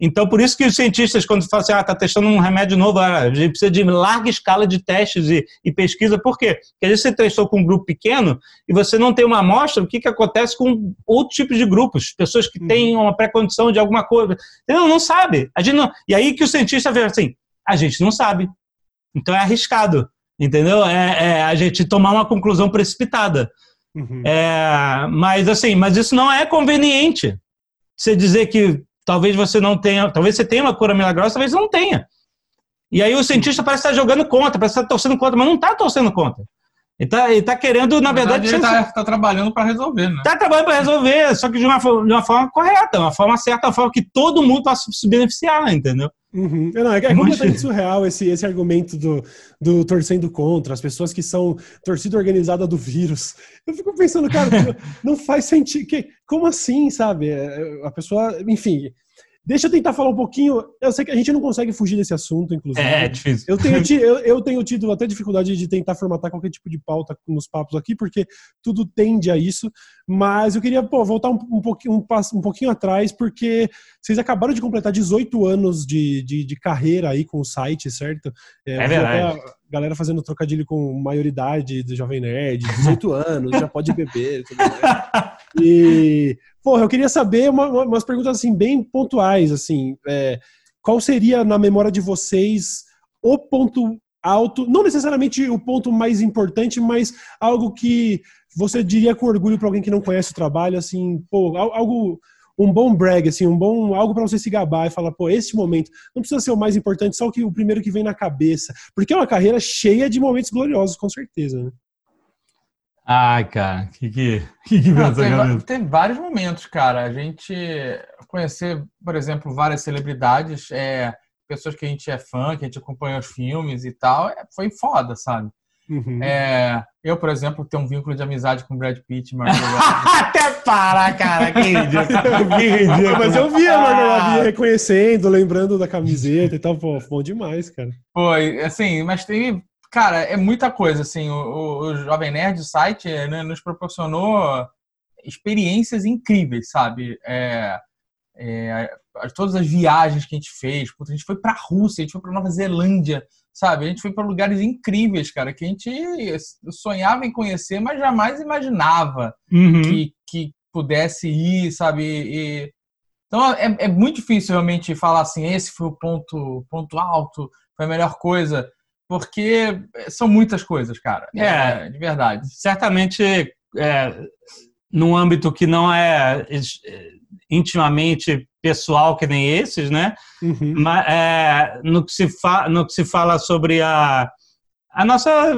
Então, por isso que os cientistas, quando falam assim, ah, está testando um remédio novo, ah, a gente precisa de larga escala de testes e, e pesquisa. Por quê? Porque às vezes você testou com um grupo pequeno e você não tem uma amostra, o que, que acontece com outro tipo de grupos? Pessoas que uhum. têm uma pré-condição de alguma coisa. Não, não sabe. A gente não... E aí que o cientista vê assim, a gente não sabe. Então é arriscado, entendeu? É, é a gente tomar uma conclusão precipitada. Uhum. É, mas assim, mas isso não é conveniente. Você dizer que talvez você não tenha, talvez você tenha uma cura milagrosa, talvez não tenha. E aí o cientista parece estar jogando contra, parece estar torcendo contra, mas não está torcendo contra. Ele está tá querendo, na, na verdade. Ele está tá trabalhando para resolver, né? Está trabalhando para resolver, só que de uma, de uma forma correta, uma forma certa, uma forma que todo mundo possa se beneficiar, entendeu? Uhum. Não, é, é completamente surreal esse, esse argumento do, do torcendo contra, as pessoas que são torcida organizada do vírus. Eu fico pensando, cara, não faz sentido. Que, como assim, sabe? É, a pessoa, enfim, Deixa eu tentar falar um pouquinho. Eu sei que a gente não consegue fugir desse assunto, inclusive. É, é difícil. Eu tenho, eu, eu tenho tido até dificuldade de tentar formatar qualquer tipo de pauta nos papos aqui, porque tudo tende a isso. Mas eu queria pô, voltar um, um, pouquinho, um, um pouquinho atrás, porque vocês acabaram de completar 18 anos de, de, de carreira aí com o site, certo? É, é verdade. A galera fazendo trocadilho com maioridade do Jovem Nerd, 18 anos, já pode beber. Tudo mais. E Porra, eu queria saber uma, uma, umas perguntas assim bem pontuais, assim, é, qual seria na memória de vocês o ponto alto, não necessariamente o ponto mais importante, mas algo que você diria com orgulho para alguém que não conhece o trabalho, assim, pô, algo um bom brag, assim, um bom algo para você se gabar e falar, pô, esse momento não precisa ser o mais importante, só o que o primeiro que vem na cabeça, porque é uma carreira cheia de momentos gloriosos, com certeza, né? Ai, cara, que que, que, que Não, teve, teve, vários momentos, cara. A gente conhecer, por exemplo, várias celebridades, é, pessoas que a gente é fã, que a gente acompanha os filmes e tal, é, foi foda, sabe? Uhum. É, eu, por exemplo, tenho um vínculo de amizade com Brad Pitt, Margot Até para, cara, que ridículo. que ridículo. Mas eu vi a Margot Robbie reconhecendo, lembrando da camiseta e tal, pô, bom demais, cara. Foi, assim, mas tem Cara, é muita coisa, assim, o, o Jovem Nerd site né, nos proporcionou experiências incríveis, sabe? É, é, todas as viagens que a gente fez, puta, a gente foi pra Rússia, a gente foi pra Nova Zelândia, sabe? A gente foi para lugares incríveis, cara, que a gente sonhava em conhecer, mas jamais imaginava uhum. que, que pudesse ir, sabe? E, então é, é muito difícil realmente falar assim, esse foi o ponto, ponto alto, foi a melhor coisa. Porque são muitas coisas, cara. É, de verdade. Certamente, é, num âmbito que não é intimamente pessoal que nem esses, né? Uhum. Mas é, no, que se no que se fala sobre a, a nossa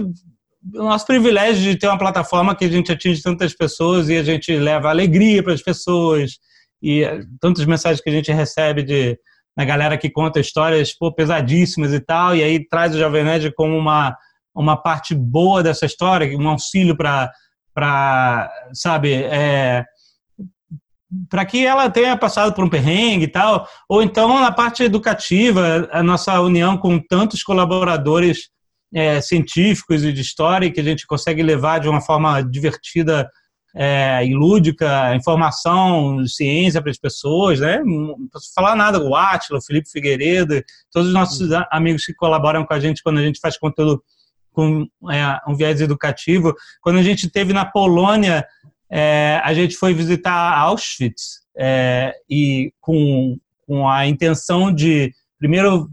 o nosso privilégio de ter uma plataforma que a gente atinge tantas pessoas e a gente leva alegria para as pessoas e tantas mensagens que a gente recebe de da galera que conta histórias pô, pesadíssimas e tal, e aí traz o Jovem Nerd como uma, uma parte boa dessa história, um auxílio para, sabe, é, para que ela tenha passado por um perrengue e tal, ou então na parte educativa, a nossa união com tantos colaboradores é, científicos e de história que a gente consegue levar de uma forma divertida é, e lúdica, informação, ciência para as pessoas, né? Não posso falar nada, o Átila, o Felipe Figueiredo, todos os nossos amigos que colaboram com a gente quando a gente faz conteúdo com é, um viés educativo. Quando a gente teve na Polônia, é, a gente foi visitar Auschwitz é, e com, com a intenção de, primeiro,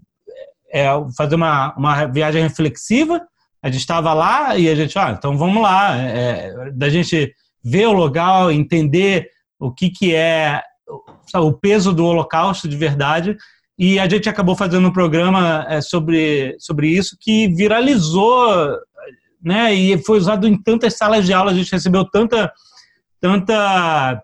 é, fazer uma, uma viagem reflexiva. A gente estava lá e a gente, ah, então vamos lá, é, da gente ver o local, entender o que, que é sabe, o peso do Holocausto de verdade. E a gente acabou fazendo um programa é, sobre, sobre isso que viralizou, né? E foi usado em tantas salas de aula, a gente recebeu tanta, tanta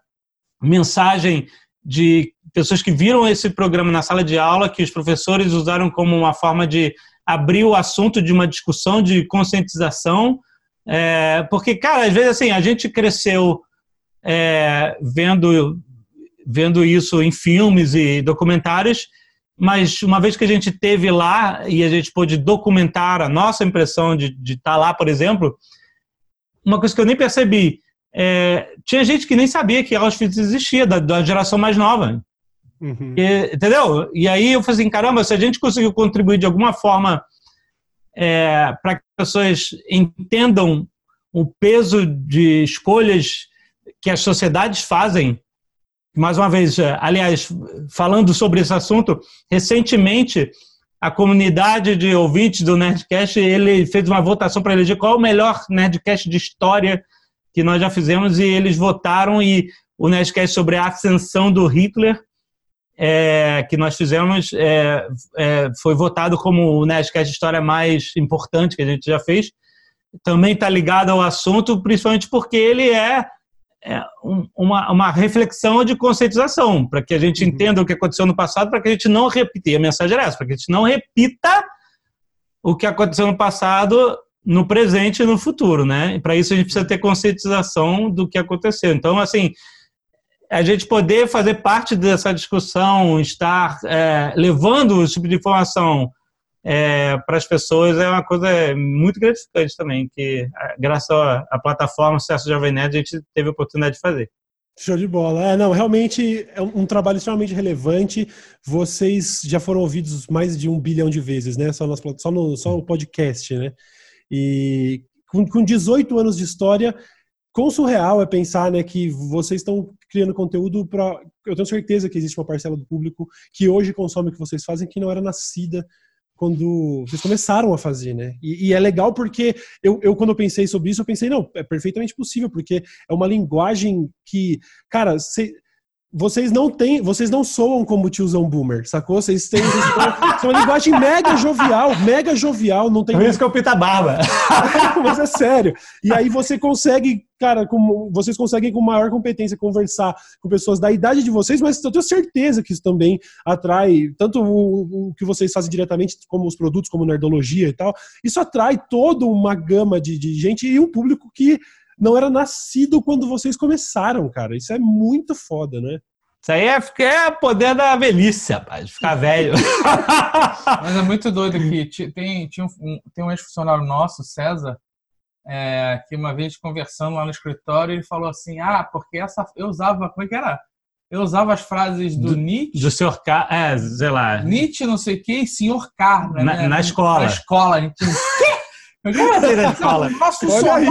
mensagem de pessoas que viram esse programa na sala de aula, que os professores usaram como uma forma de abrir o assunto de uma discussão de conscientização é, porque, cara, às vezes assim, a gente cresceu é, vendo, vendo isso em filmes e documentários, mas uma vez que a gente teve lá e a gente pôde documentar a nossa impressão de, de estar tá lá, por exemplo, uma coisa que eu nem percebi, é, tinha gente que nem sabia que Auschwitz existia, da, da geração mais nova. Uhum. E, entendeu? E aí eu falei assim, caramba, se a gente conseguiu contribuir de alguma forma é, para que as pessoas entendam o peso de escolhas que as sociedades fazem. Mais uma vez, é, aliás, falando sobre esse assunto, recentemente a comunidade de ouvintes do Nerdcast ele fez uma votação para eleger qual é o melhor Nerdcast de história que nós já fizemos e eles votaram e o Nerdcast sobre a ascensão do Hitler é, que nós fizemos é, é, foi votado como o Nerdcast História mais importante que a gente já fez. Também está ligado ao assunto, principalmente porque ele é, é um, uma, uma reflexão de conscientização, para que a gente uhum. entenda o que aconteceu no passado, para que a gente não repita. E a mensagem era essa, para que a gente não repita o que aconteceu no passado no presente e no futuro, né? Para isso a gente precisa ter conscientização do que aconteceu. Então, assim, a gente poder fazer parte dessa discussão, estar é, levando esse tipo de informação é, para as pessoas é uma coisa muito gratificante também, que graças à plataforma Sucesso Jovem Nerd a gente teve a oportunidade de fazer. Show de bola. É, não, realmente é um trabalho extremamente relevante. Vocês já foram ouvidos mais de um bilhão de vezes, né? Só, nas, só, no, só no podcast, né? E com, com 18 anos de história, quão surreal é pensar né, que vocês estão criando conteúdo para. Eu tenho certeza que existe uma parcela do público que hoje consome o que vocês fazem que não era nascida quando vocês começaram a fazer, né? E, e é legal porque eu, eu, quando eu pensei sobre isso, eu pensei, não, é perfeitamente possível, porque é uma linguagem que, cara, você vocês não têm, vocês não soam como tiozão boomer, sacou? Vocês têm vocês uma linguagem mega jovial, mega jovial, não tem. Por isso que eu pita barba. Mas é sério. E aí você consegue, cara, com, vocês conseguem com maior competência conversar com pessoas da idade de vocês, mas eu tenho certeza que isso também atrai tanto o, o que vocês fazem diretamente, como os produtos, como nerdologia e tal. Isso atrai toda uma gama de, de gente e um público que não era nascido quando vocês começaram, cara. Isso é muito foda, né? Isso aí é, é poder da velhice, rapaz, ficar velho. Mas é muito doido que tem, tinha um, tem um ex-funcionário nosso, César, é, que uma vez conversando lá no escritório, ele falou assim: Ah, porque essa. Eu usava. Como é que era? Eu usava as frases do, do Nietzsche. Do senhor Car... É, sei lá. Nietzsche, não sei o quê, e senhor Carlos. Na, né? na escola. Na escola. A gente. Já na escola. Nossa, Olha aí,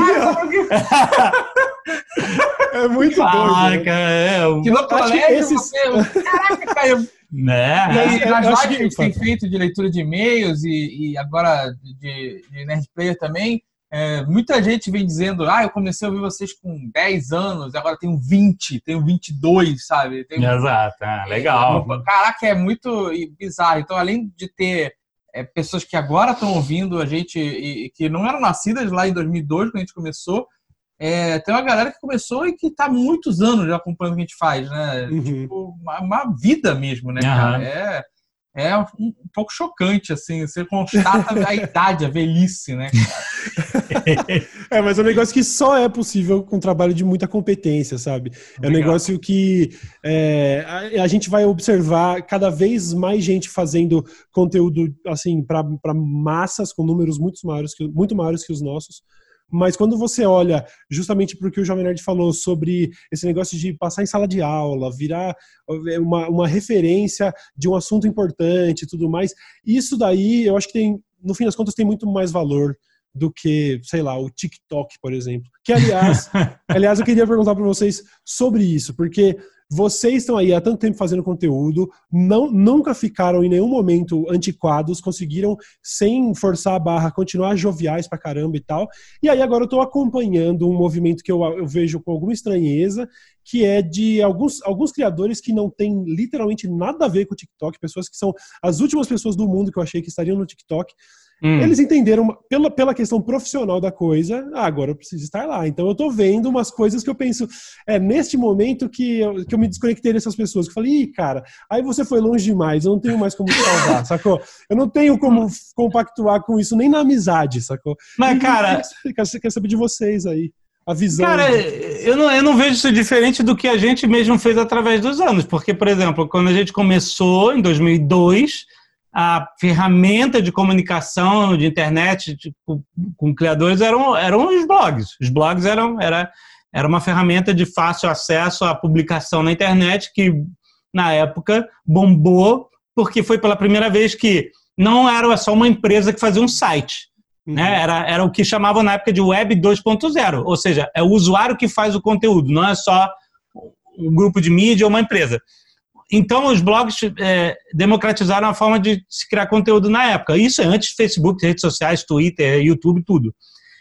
É muito Ah, doido. né? é. o- Que no colégio esses- você. Caraca, cara. Né? E aí, É, nas lives que a gente tem feito de leitura de e-mails e, e agora de, de Nerd Player também, é, muita gente vem dizendo: ah, eu comecei a ouvir vocês com 10 anos, agora tenho 20, tenho 22, sabe? Tenho Exato, ah, legal. Caraca, é muito bizarro. Então, além de ter é, pessoas que agora estão ouvindo a gente e, e que não eram nascidas lá em 2002, quando a gente começou, é, tem uma galera que começou e que está há muitos anos já acompanhando o que a gente faz, né? Uhum. Tipo, uma, uma vida mesmo, né, cara? Aham. É, é um, um pouco chocante, assim. Você constata a idade, a velhice, né? É, mas é um negócio que só é possível com trabalho de muita competência, sabe? É um Legal. negócio que é, a, a gente vai observar cada vez mais gente fazendo conteúdo assim para massas com números muito maiores, que, muito maiores que os nossos. Mas quando você olha justamente para o que o Jovem Nerd falou sobre esse negócio de passar em sala de aula, virar é, uma, uma referência de um assunto importante e tudo mais, isso daí eu acho que tem, no fim das contas, tem muito mais valor do que, sei lá, o TikTok, por exemplo. Que, aliás, aliás eu queria perguntar para vocês sobre isso, porque vocês estão aí há tanto tempo fazendo conteúdo, não, nunca ficaram em nenhum momento antiquados, conseguiram, sem forçar a barra, continuar joviais pra caramba e tal. E aí agora eu tô acompanhando um movimento que eu, eu vejo com alguma estranheza, que é de alguns, alguns criadores que não têm literalmente nada a ver com o TikTok, pessoas que são as últimas pessoas do mundo que eu achei que estariam no TikTok, Hum. eles entenderam pela, pela questão profissional da coisa, ah, agora eu preciso estar lá. Então eu tô vendo umas coisas que eu penso, é neste momento que eu, que eu me desconectei dessas pessoas, que eu falei, ih, cara, aí você foi longe demais, eu não tenho mais como te salvar, sacou? Eu não tenho como compactuar com isso nem na amizade, sacou? Mas, E cara, quero, quero saber de vocês aí, a visão. Cara, eu não, eu não vejo isso diferente do que a gente mesmo fez através dos anos. Porque, por exemplo, quando a gente começou, em 2002, a ferramenta de comunicação de internet tipo, com criadores eram, eram os blogs. Os blogs eram era, era uma ferramenta de fácil acesso à publicação na internet que, na época, bombou porque foi pela primeira vez que não era só uma empresa que fazia um site Uhum. né? Era, era o que chamavam na época de Web 2.0, ou seja, é o usuário que faz o conteúdo, não é só um grupo de mídia ou uma empresa. Então, os blogs é, democratizaram a forma de se criar conteúdo na época. Isso é antes Facebook, redes sociais, Twitter, YouTube, tudo.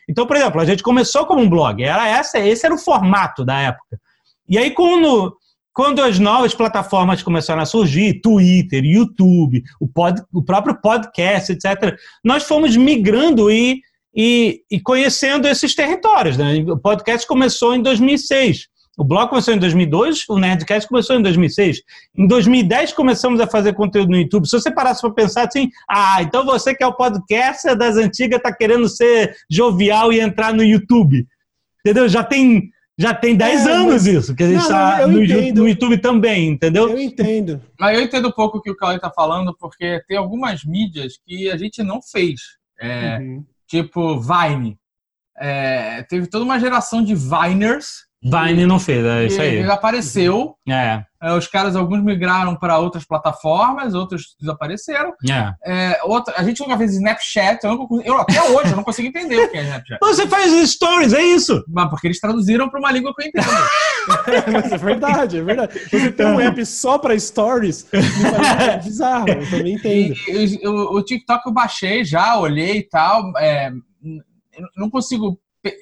Então, por exemplo, a gente começou como um blog, era essa, esse era o formato da época. E aí, quando, quando as novas plataformas começaram a surgir, Twitter, YouTube, o, pod, o próprio podcast, etc., nós fomos migrando e, e, e conhecendo esses territórios. Né? O podcast começou em 2006. O blog começou em 2002, o Nerdcast começou em 2006. Em 2010 começamos a fazer conteúdo no YouTube. Se você parasse para pensar assim, ah, então você que é o podcaster das antigas está querendo ser jovial e entrar no YouTube. Entendeu? Já tem já tem 10 É, anos mas- isso, que a gente está no, no YouTube também, entendeu? Eu entendo. Mas eu entendo um pouco o que o Cauê tá falando, porque tem algumas mídias que a gente não fez. É, Uhum. Tipo Vine. É, teve toda uma geração de Viners. Vine não fez, é isso aí. que apareceu. É, É, os caras, alguns migraram para outras plataformas, outros desapareceram. é. É, outra, a gente nunca fez Snapchat. Eu, eu até hoje eu não consigo entender o que é Snapchat. Você faz stories, é isso? Mas porque eles traduziram para uma língua que eu entendo. Mas é verdade, é verdade. Você tem um app só para stories, parece bizarro, eu também entendo. E, e, o, o TikTok eu baixei já, olhei e tal. É, n- eu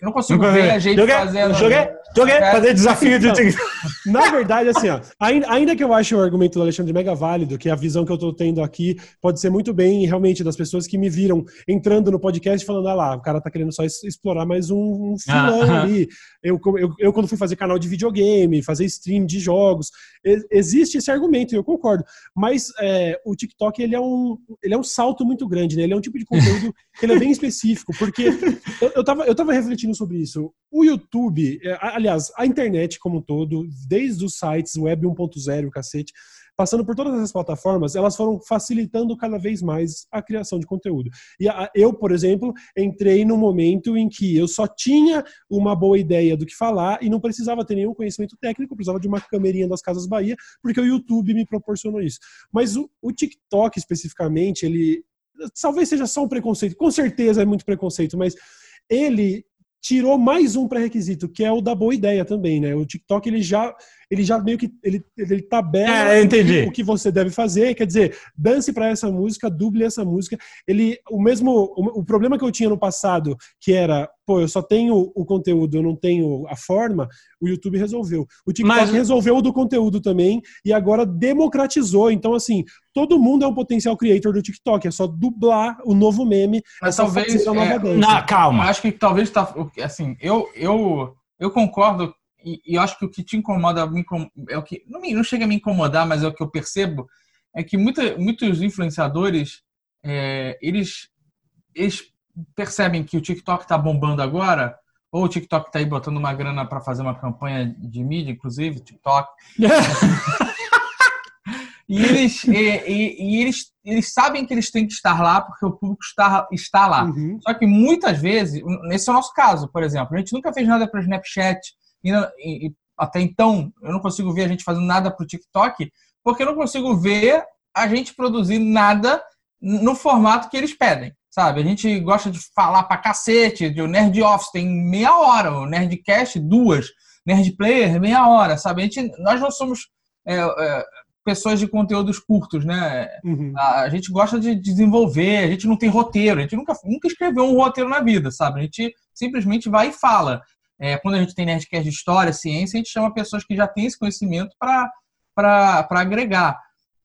não consigo, não ver a gente joguei, fazendo. joguei, joguei, fazer desafio de. Na verdade, assim, ó, ainda, ainda que eu ache o argumento do Alexandre mega válido, que a visão que eu tô tendo aqui pode ser muito bem, realmente, das pessoas que me viram entrando no podcast falando, ah lá, o cara tá querendo só explorar mais um, um filão Ah, ali. Eu, eu, eu, quando fui fazer canal de videogame, fazer stream de jogos, existe esse argumento, e eu concordo. Mas é, o TikTok, ele é, um, ele é um salto muito grande, né? Ele é um tipo de conteúdo que ele é bem específico, porque eu, eu, tava, eu tava refletindo sobre isso. O YouTube, é, aliás, a internet como um todo, desde os sites web 1.0, cacete, passando por todas essas plataformas, elas foram facilitando cada vez mais a criação de conteúdo. E a- eu, por exemplo, entrei num momento em que eu só tinha uma boa ideia do que falar e não precisava ter nenhum conhecimento técnico, precisava de uma camerinha das Casas Bahia, porque o YouTube me proporcionou isso. Mas o, o TikTok, especificamente, ele talvez seja só um preconceito, com certeza é muito preconceito, mas ele tirou mais um pré-requisito, que é o da boa ideia também, né? O TikTok ele já ele já meio que ele, ele tabela É, o que você deve fazer, quer dizer, dance para essa música, duble essa música. Ele o mesmo o, o problema que eu tinha no passado, que era, pô, eu só tenho o conteúdo, eu não tenho a forma, o YouTube resolveu. O TikTok Mas- resolveu o do conteúdo também e agora democratizou. Então assim, todo mundo é um potencial creator do TikTok, é só dublar o novo meme, Mas é talvez, fazer a nova é, Eu calma. acho que talvez tá. Assim, eu, eu, eu concordo e, e eu acho que o que te incomoda me incom- é o que não, me- não chega a me incomodar, mas é o que eu percebo é que muita, muitos influenciadores é, eles, eles percebem que o TikTok tá bombando agora. Ou o TikTok tá aí botando uma grana para fazer uma campanha de mídia, inclusive, TikTok. E eles, e, e- e eles, eles sabem que eles têm que estar lá porque o público está, está lá. Uhum. Só que muitas vezes, nesse é o nosso caso, por exemplo, a gente nunca fez nada para o Snapchat e, e- e até então eu não consigo ver a gente fazendo nada para o TikTok porque eu não consigo ver a gente produzir nada no formato que eles pedem, sabe? A gente gosta de falar pra cacete, de o Nerd Office tem meia hora, o Nerdcast duas, Nerd Player meia hora, sabe? A gente, nós não somos é, é, pessoas de conteúdos curtos, né? Uhum. A a gente gosta de desenvolver, a gente não tem roteiro, a gente nunca, nunca escreveu um roteiro na vida, sabe? A gente simplesmente vai e fala. É, quando a gente tem Nerdcast de História, Ciência, a gente chama pessoas que já têm esse conhecimento para agregar.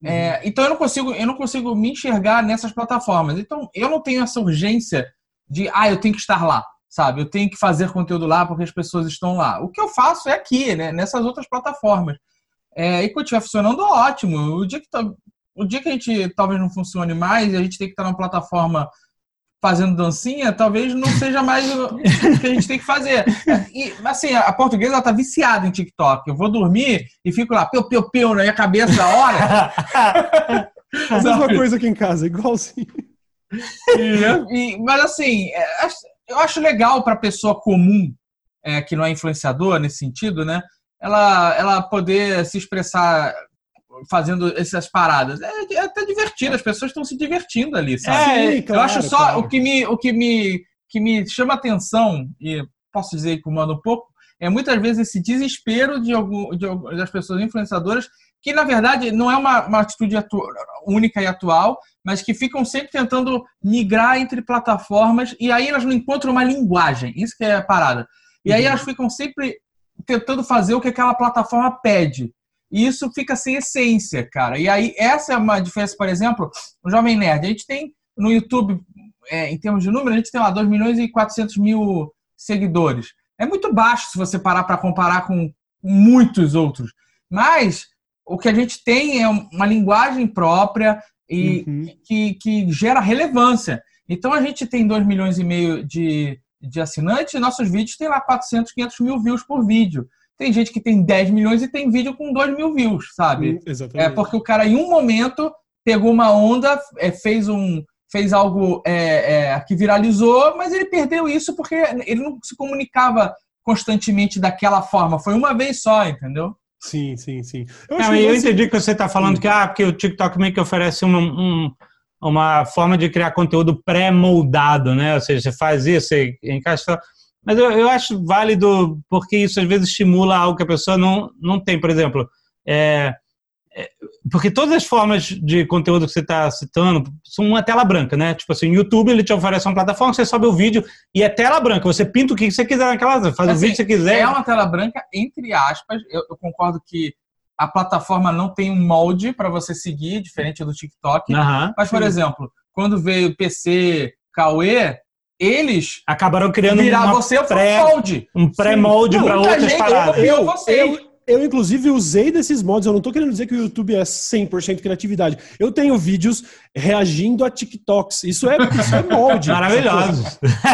É, então eu não consigo eu não consigo me enxergar nessas plataformas. Então eu não tenho essa urgência de ah eu tenho que estar lá, sabe? Eu tenho que fazer conteúdo lá porque as pessoas estão lá. O que eu faço é aqui, né? Nessas outras plataformas. É, e quando estiver funcionando, ótimo. O dia que tá, o dia que a gente talvez não funcione mais e a gente tem que estar numa plataforma fazendo dancinha, talvez não seja mais o que a gente tem que fazer. E, assim, a portuguesa ela tá viciada em TikTok. Eu vou dormir e fico lá, piu, piu, piu, na minha cabeça hora. A mesma coisa aqui em casa, igualzinho. E- e- mas assim, é, eu acho legal para pessoa comum, é, que não é influenciador nesse sentido, né? Ela, ela poder se expressar fazendo essas paradas. É, é até divertido, as pessoas estão se divertindo ali, sabe? É, Sim, eu acho só claro. o que me o que me que me chama atenção e posso dizer que incomoda um pouco é muitas vezes esse desespero de algum de, das pessoas influenciadoras que na verdade não é uma, uma atitude única e atual, mas que ficam sempre tentando migrar entre plataformas e aí elas não encontram uma linguagem. Isso que é a parada. E aí Uhum. elas ficam sempre tentando fazer o que aquela plataforma pede. E isso fica sem essência, cara. E aí, essa é uma diferença, por exemplo, no Jovem Nerd. A gente tem no YouTube, é, em termos de número, a gente tem lá 2 milhões e 400 mil seguidores. É muito baixo se você parar para comparar com muitos outros. Mas o que a gente tem é uma linguagem própria e Uhum. que, que gera relevância. Então a gente tem 2 milhões e meio de, de assinantes e nossos vídeos têm lá 400, 500 mil views por vídeo. Tem gente que tem 10 milhões e tem vídeo com 2 mil views, sabe? Hum, Exatamente. É porque o cara, em um momento, pegou uma onda, é, fez um fez algo é, é, que viralizou, mas ele perdeu isso porque ele não se comunicava constantemente daquela forma. Foi uma vez só, entendeu? Sim, sim, sim. Eu Não, eu você- entendi que você está falando que, ah, porque o TikTok meio que oferece uma, um- uma forma de criar conteúdo pré-moldado, né? Ou seja, você faz isso, você encaixa. Mas eu, eu acho válido porque isso às vezes estimula algo que a pessoa não, não tem. Por exemplo, é, é, porque todas as formas de conteúdo que você está citando são uma tela branca, né? Tipo assim, o YouTube ele te oferece uma plataforma, você sobe o vídeo e é tela branca. Você pinta o que você quiser naquela, faz o Assim, vídeo que você quiser. É uma tela branca, entre aspas. Eu, eu concordo que a plataforma não tem um molde para você seguir, diferente do TikTok. Aham. Mas, por Sim. exemplo, quando veio PC, Cauê, eles Acabaram criando virar uma você pré- um molde. um pré-molde para outras gente paradas. Eu, eu, eu, inclusive, usei desses mods. Eu não tô querendo dizer que o YouTube é 100% criatividade. Eu tenho vídeos reagindo a TikToks. Isso é, isso é molde. Eu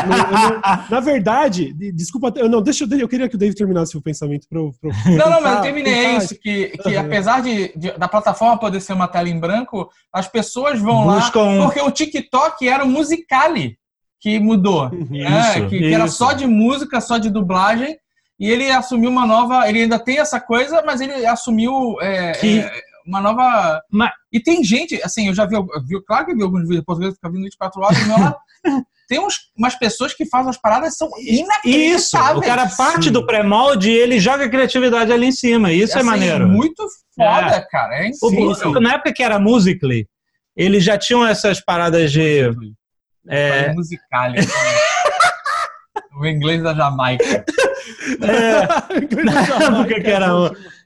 não- na verdade, de- desculpa, eu não, deixa eu, eu queria que o David terminasse o pensamento para eu. eu Não, não, mas eu terminei. É tentar- isso, que, que Aham. apesar de, de- da plataforma poder ser uma tela em branco, as pessoas vão Buscam- lá porque o TikTok era o Musicali que mudou. Né? Isso, que, que era só de música, só de dublagem. E ele assumiu uma nova. Ele ainda tem essa coisa, mas ele assumiu é, Que- é, uma nova. Mas- E tem gente, assim, eu já vi, eu vi, claro que eu vi alguns vídeos portugueses que ficam vindo 24 horas meu lado. tem uns, umas pessoas que fazem as paradas são inacreditáveis. Isso, o cara parte Sim. do pré-molde e ele joga a criatividade ali em cima. Isso é assim, é maneiro. muito foda, é. cara. É incrível. na época que era Musically, eles já tinham essas paradas de... É... Musical.ly. o inglês da Jamaica. É, na época que era...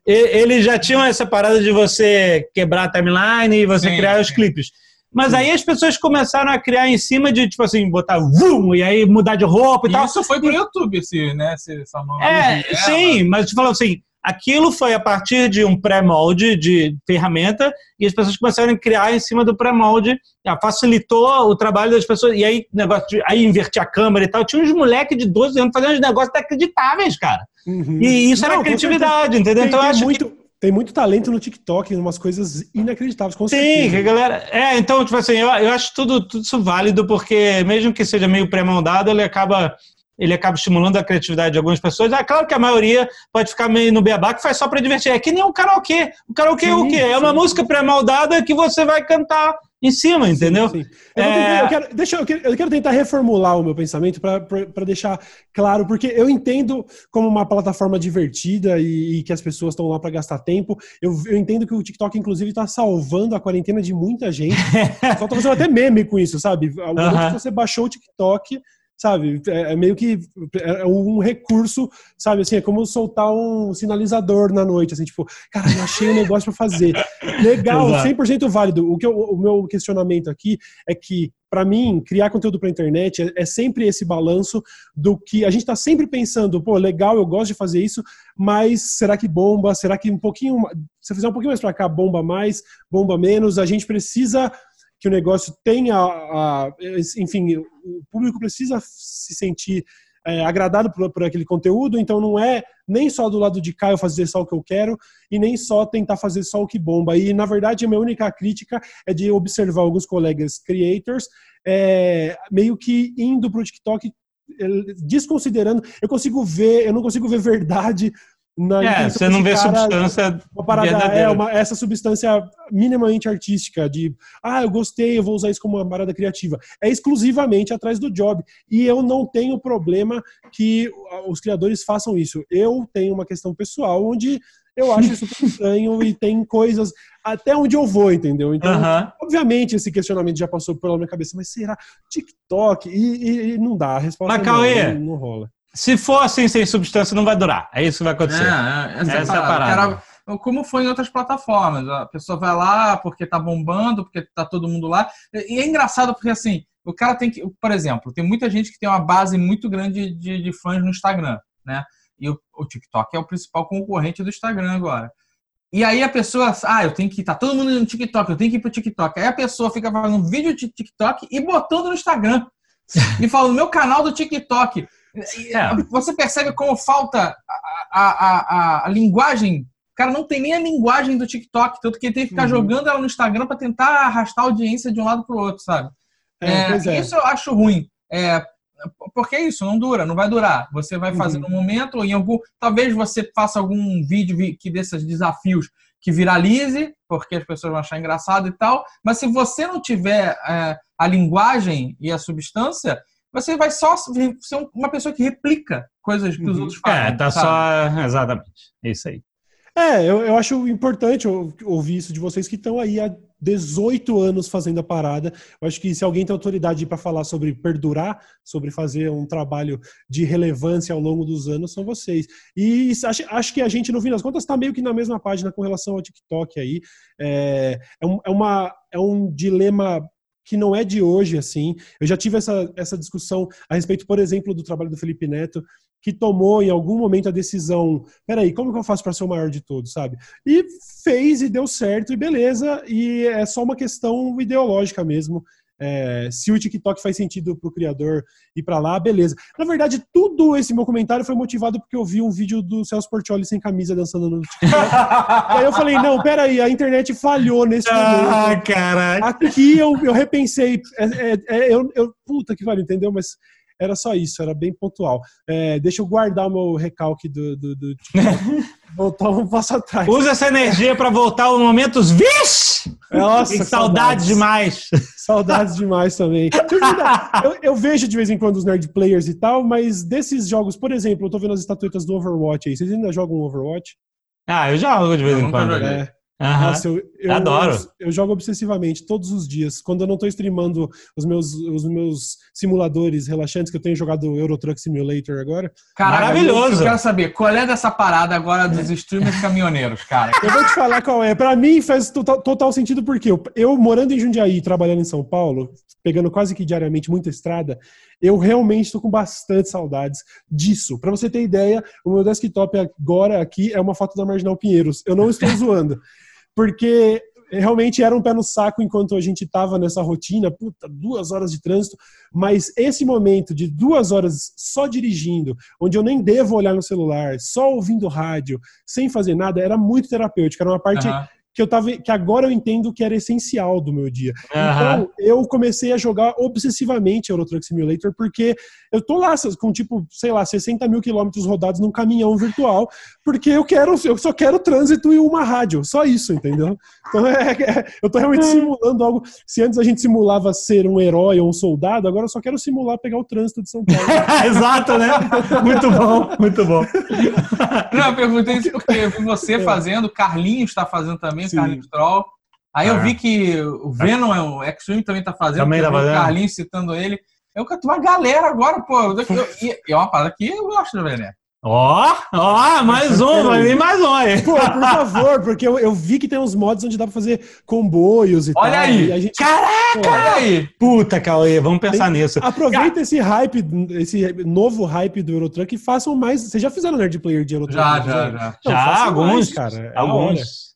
Eles já tinham essa parada de você quebrar a timeline e você sim, criar sim. os clipes. Mas aí as pessoas começaram a criar em cima de, tipo assim, botar vum, e aí mudar de roupa e, e tal. Isso foi pro YouTube, esse, né? Esse, essa é, sim, mas te falando assim, aquilo foi a partir de um pré-molde de ferramenta e as pessoas começaram a criar em cima do pré-molde, facilitou o trabalho das pessoas, e aí, negócio de, aí invertir a câmera e tal. Tinha uns moleques de 12 anos fazendo uns negócios inacreditáveis, cara. Uhum. E isso Não, era criatividade, entendeu? Então eu acho muito... que tem muito talento no TikTok, umas coisas inacreditáveis. Com Sim, que a galera. É, então, tipo assim, eu, eu acho tudo, tudo isso válido, porque mesmo que seja meio pré-moldado, ele acaba. Ele acaba estimulando a criatividade de algumas pessoas. É claro que a maioria pode ficar meio no beabá que faz só para divertir. É que nem um karaokê. O karaokê sim, é o quê? É uma música pré-moldada que você vai cantar em cima, entendeu? Sim, sim. Eu, é... eu, quero, deixa, eu, quero, eu quero tentar reformular o meu pensamento para deixar claro, porque eu entendo como uma plataforma divertida e, e que as pessoas estão lá para gastar tempo. Eu, eu, entendo que o TikTok, inclusive, está salvando a quarentena de muita gente. Só tô fazendo até meme com isso, sabe? O uh -huh. que você baixou o TikTok, sabe? É, é, meio que é, é um recurso, sabe? Assim, é como soltar um sinalizador na noite, assim, tipo, cara, eu achei um negócio para fazer. Legal, 100% válido. O, que eu, o meu questionamento aqui é que, para mim, criar conteúdo para internet é, é, sempre esse balanço do que a gente está sempre pensando, pô, legal, eu gosto de fazer isso, mas será que bomba? Será que um pouquinho, se eu fizer um pouquinho mais para cá, bomba mais, bomba menos? A gente precisa que o negócio tenha, a, enfim, o público precisa se sentir é, agradado por, por, aquele conteúdo, então não é nem só do lado de cá eu fazer só o que eu quero e nem só tentar fazer só o que bomba. E na verdade a minha única crítica é de observar alguns colegas creators é, meio que indo para o TikTok é, desconsiderando, eu consigo ver, eu não consigo ver verdade na é, você não vê cara, substância uma parada, é uma, essa substância minimamente artística de ah, eu gostei, eu vou usar isso como uma parada criativa. É exclusivamente atrás do job. E eu não tenho problema que os criadores façam isso. Eu tenho uma questão pessoal onde eu acho isso estranho e tem coisas até onde eu vou, entendeu? Então, uh -huh. obviamente, esse questionamento já passou pela minha cabeça, mas será TikTok? E, e, e não dá, a resposta mas, não, não, não rola. Se for assim sem substância, não vai durar. É isso que vai acontecer. É, é essa, essa é a parada. Era, como foi em outras plataformas. A pessoa vai lá porque tá bombando, porque tá todo mundo lá. E é engraçado porque, assim, o cara tem que... Por exemplo, tem muita gente que tem uma base muito grande de, de fãs no Instagram, né? E o, o TikTok é o principal concorrente do Instagram agora. E aí a pessoa, ah, eu tenho que tá todo mundo no TikTok, eu tenho que ir pro TikTok. Aí a pessoa fica fazendo um vídeo de TikTok e botando no Instagram. e falando, meu canal do TikTok. É. Você percebe como falta a, a, a, a, linguagem. O cara não tem nem a linguagem do TikTok, tanto que ele tem que ficar uhum. jogando ela no Instagram para tentar arrastar a audiência de um lado para o outro, sabe? É, é, é, Isso eu acho ruim. É, porque é isso, não dura, não vai durar. Você vai fazer uhum. no momento, ou em algum. Talvez você faça algum vídeo que desses desafios que viralize, porque as pessoas vão achar engraçado e tal. Mas se você não tiver é, a linguagem e a substância, você vai só ser uma pessoa que replica coisas que os uhum. outros fazem. É, tá sabe? só. Exatamente. É isso aí. É, eu, eu acho importante ouvir isso de vocês que estão aí há 18 anos fazendo a parada. Eu acho que se alguém tem autoridade para falar sobre perdurar, sobre fazer um trabalho de relevância ao longo dos anos, são vocês. E acho, acho que a gente, no fim das contas, está meio que na mesma página com relação ao TikTok aí. É, é, um, é, uma, é um dilema que não é de hoje, assim. Eu já tive essa, essa discussão a respeito, por exemplo, do trabalho do Felipe Neto, que tomou em algum momento a decisão, peraí, como que eu faço para ser o maior de todos, sabe? E fez e deu certo e beleza, e é só uma questão ideológica mesmo. É, se o TikTok faz sentido para o criador ir para lá, beleza. Na verdade, tudo esse meu comentário foi motivado porque eu vi um vídeo do Celso Portioli sem camisa dançando no TikTok. aí eu falei, não, peraí, a internet falhou nesse ah, momento. Ah, caralho. Aqui eu, eu repensei. É, é, é, eu, eu, puta que vale, entendeu? Mas era só isso, era bem pontual. É, deixa eu guardar o meu recalque do, do, do TikTok. voltar um passo atrás. Usa essa energia para voltar aos momentos. Vixe! Nossa, Tem saudades demais. Saudades demais também. Eu, eu- vejo de vez em quando os nerd players e tal, mas desses jogos, por exemplo, eu tô vendo as estatuetas do Overwatch aí. Vocês ainda jogam Overwatch? Ah, eu jogo de vez Eu em quando. joguei. É. Aham. Nossa, eu, eu Adoro. Eu, eu jogo obsessivamente todos os dias. Quando eu não tô streamando os meus, os meus simuladores relaxantes, que eu tenho jogado Euro Truck Simulator agora, Caraca, Maravilhoso. Eu quero saber, qual é dessa parada agora dos streamers caminhoneiros, cara? Eu vou te falar qual é. Pra mim faz total, total sentido porque eu, eu morando em Jundiaí, e trabalhando em São Paulo, pegando quase que diariamente muita estrada, eu realmente tô com bastante saudades disso. Pra você ter ideia, o meu desktop agora aqui é uma foto da Marginal Pinheiros. Eu não estou zoando. Porque realmente era um pé no saco enquanto a gente tava nessa rotina, puta, duas horas de trânsito, mas esse momento de duas horas só dirigindo, onde eu nem devo olhar no celular, só ouvindo rádio, sem fazer nada, era muito terapêutico. Era uma parte Aham. Que eu tava, que agora eu entendo que era essencial do meu dia. Então, eu comecei a jogar obsessivamente Euro Truck Simulator, porque eu tô lá com, tipo, sei lá, 60 mil quilômetros rodados num caminhão virtual, porque eu quero, eu só quero trânsito e uma rádio, só isso, entendeu? Então, é, é- eu tô realmente simulando algo. Se antes a gente simulava ser um herói ou um soldado, agora eu só quero simular pegar o trânsito de São Paulo. Exato, né? Muito bom, muito bom. Não, eu perguntei isso porque eu vi você fazendo, o Carlinhos está fazendo também, o Sim. Carlinhos Troll. Aí eu Ah. vi que o Venom, é o Extreme também tá fazendo, Também tá eu vi o fazendo. Carlinhos citando ele. Eu canto uma galera agora, pô. Eu- eu- E é uma parada que eu gosto do Venom. Ó, ó, mais um, vai vir mais um aí. Pô, por favor, porque eu, eu vi que tem uns mods onde dá pra fazer comboios e Olha tal. aí. e a gente, Caraca! pô, Olha aí! Puta, Cauê, vamos pensar nisso. Aproveita esse hype, esse novo hype do Eurotruck e façam mais. Vocês já fizeram Nerd Player de Eurotruck? Já, já, fizeram? já. Não, Já, alguns, mais, cara. É alguns.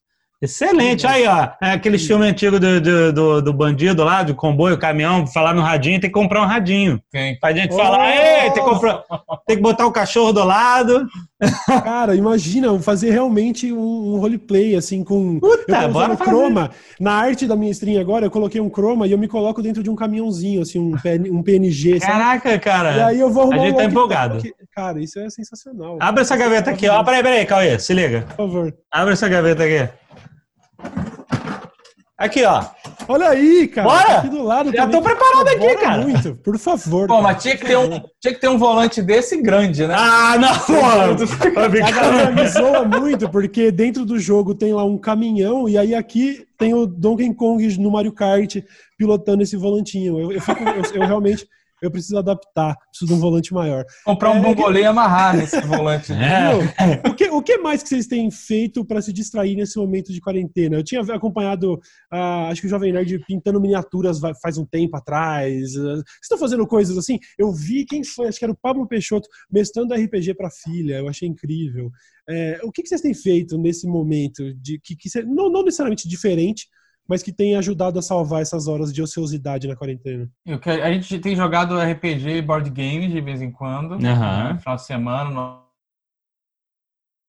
Excelente, aí ó, é aquele filme antigo do, do, do, do bandido lá, do comboio, caminhão, falar no radinho, tem que comprar um radinho. Tem. Pra gente Oh! falar, ei, tem que, comprar, tem que botar o cachorro do lado. Cara, imagina fazer realmente um, um roleplay, assim, com. Puta, eu bora fazer. Chroma. Na arte da minha stream agora, eu coloquei um Chroma e eu me coloco dentro de um caminhãozinho, assim, um, PN um PNG. sabe? Caraca, E cara. aí eu vou arrumar A gente um tá walkie-talkie. empolgado. Cara, isso é sensacional. Abre essa gaveta aqui, ó. Peraí, peraí, Cauê, se liga. Por favor. Abre essa gaveta aqui. Aqui, ó. Olha aí, cara. Bora! tá aqui do lado. Já também. tô preparado aqui, Bora cara. Muito, por favor. Pô, cara. mas tinha que, ter um, tinha que ter um volante desse grande, né? Ah, não, pô. A galera me zoa muito, porque dentro do jogo tem lá um caminhão, e aí aqui tem o Donkey Kong no Mario Kart pilotando esse volantinho. Eu, eu, fico- eu- eu realmente eu preciso adaptar, preciso de um volante maior. Comprar um É, bombolê e amarrar nesse volante. É. Meu, o, que, o que mais que vocês têm feito para se distrair nesse momento de quarentena? Eu tinha acompanhado, ah, acho que o Jovem Nerd pintando miniaturas faz um tempo atrás. Ah, Vocês estão fazendo coisas assim? Eu vi quem foi, acho que era o Pablo Peixoto, mestrando RPG para filha. Eu achei incrível. É, o que, que vocês têm feito nesse momento de que, que cê- não, não necessariamente diferente, mas que tem ajudado a salvar essas horas de ociosidade na quarentena? E o que A gente tem jogado RPG e board games de vez em quando. Aham. né? Final de semana, no-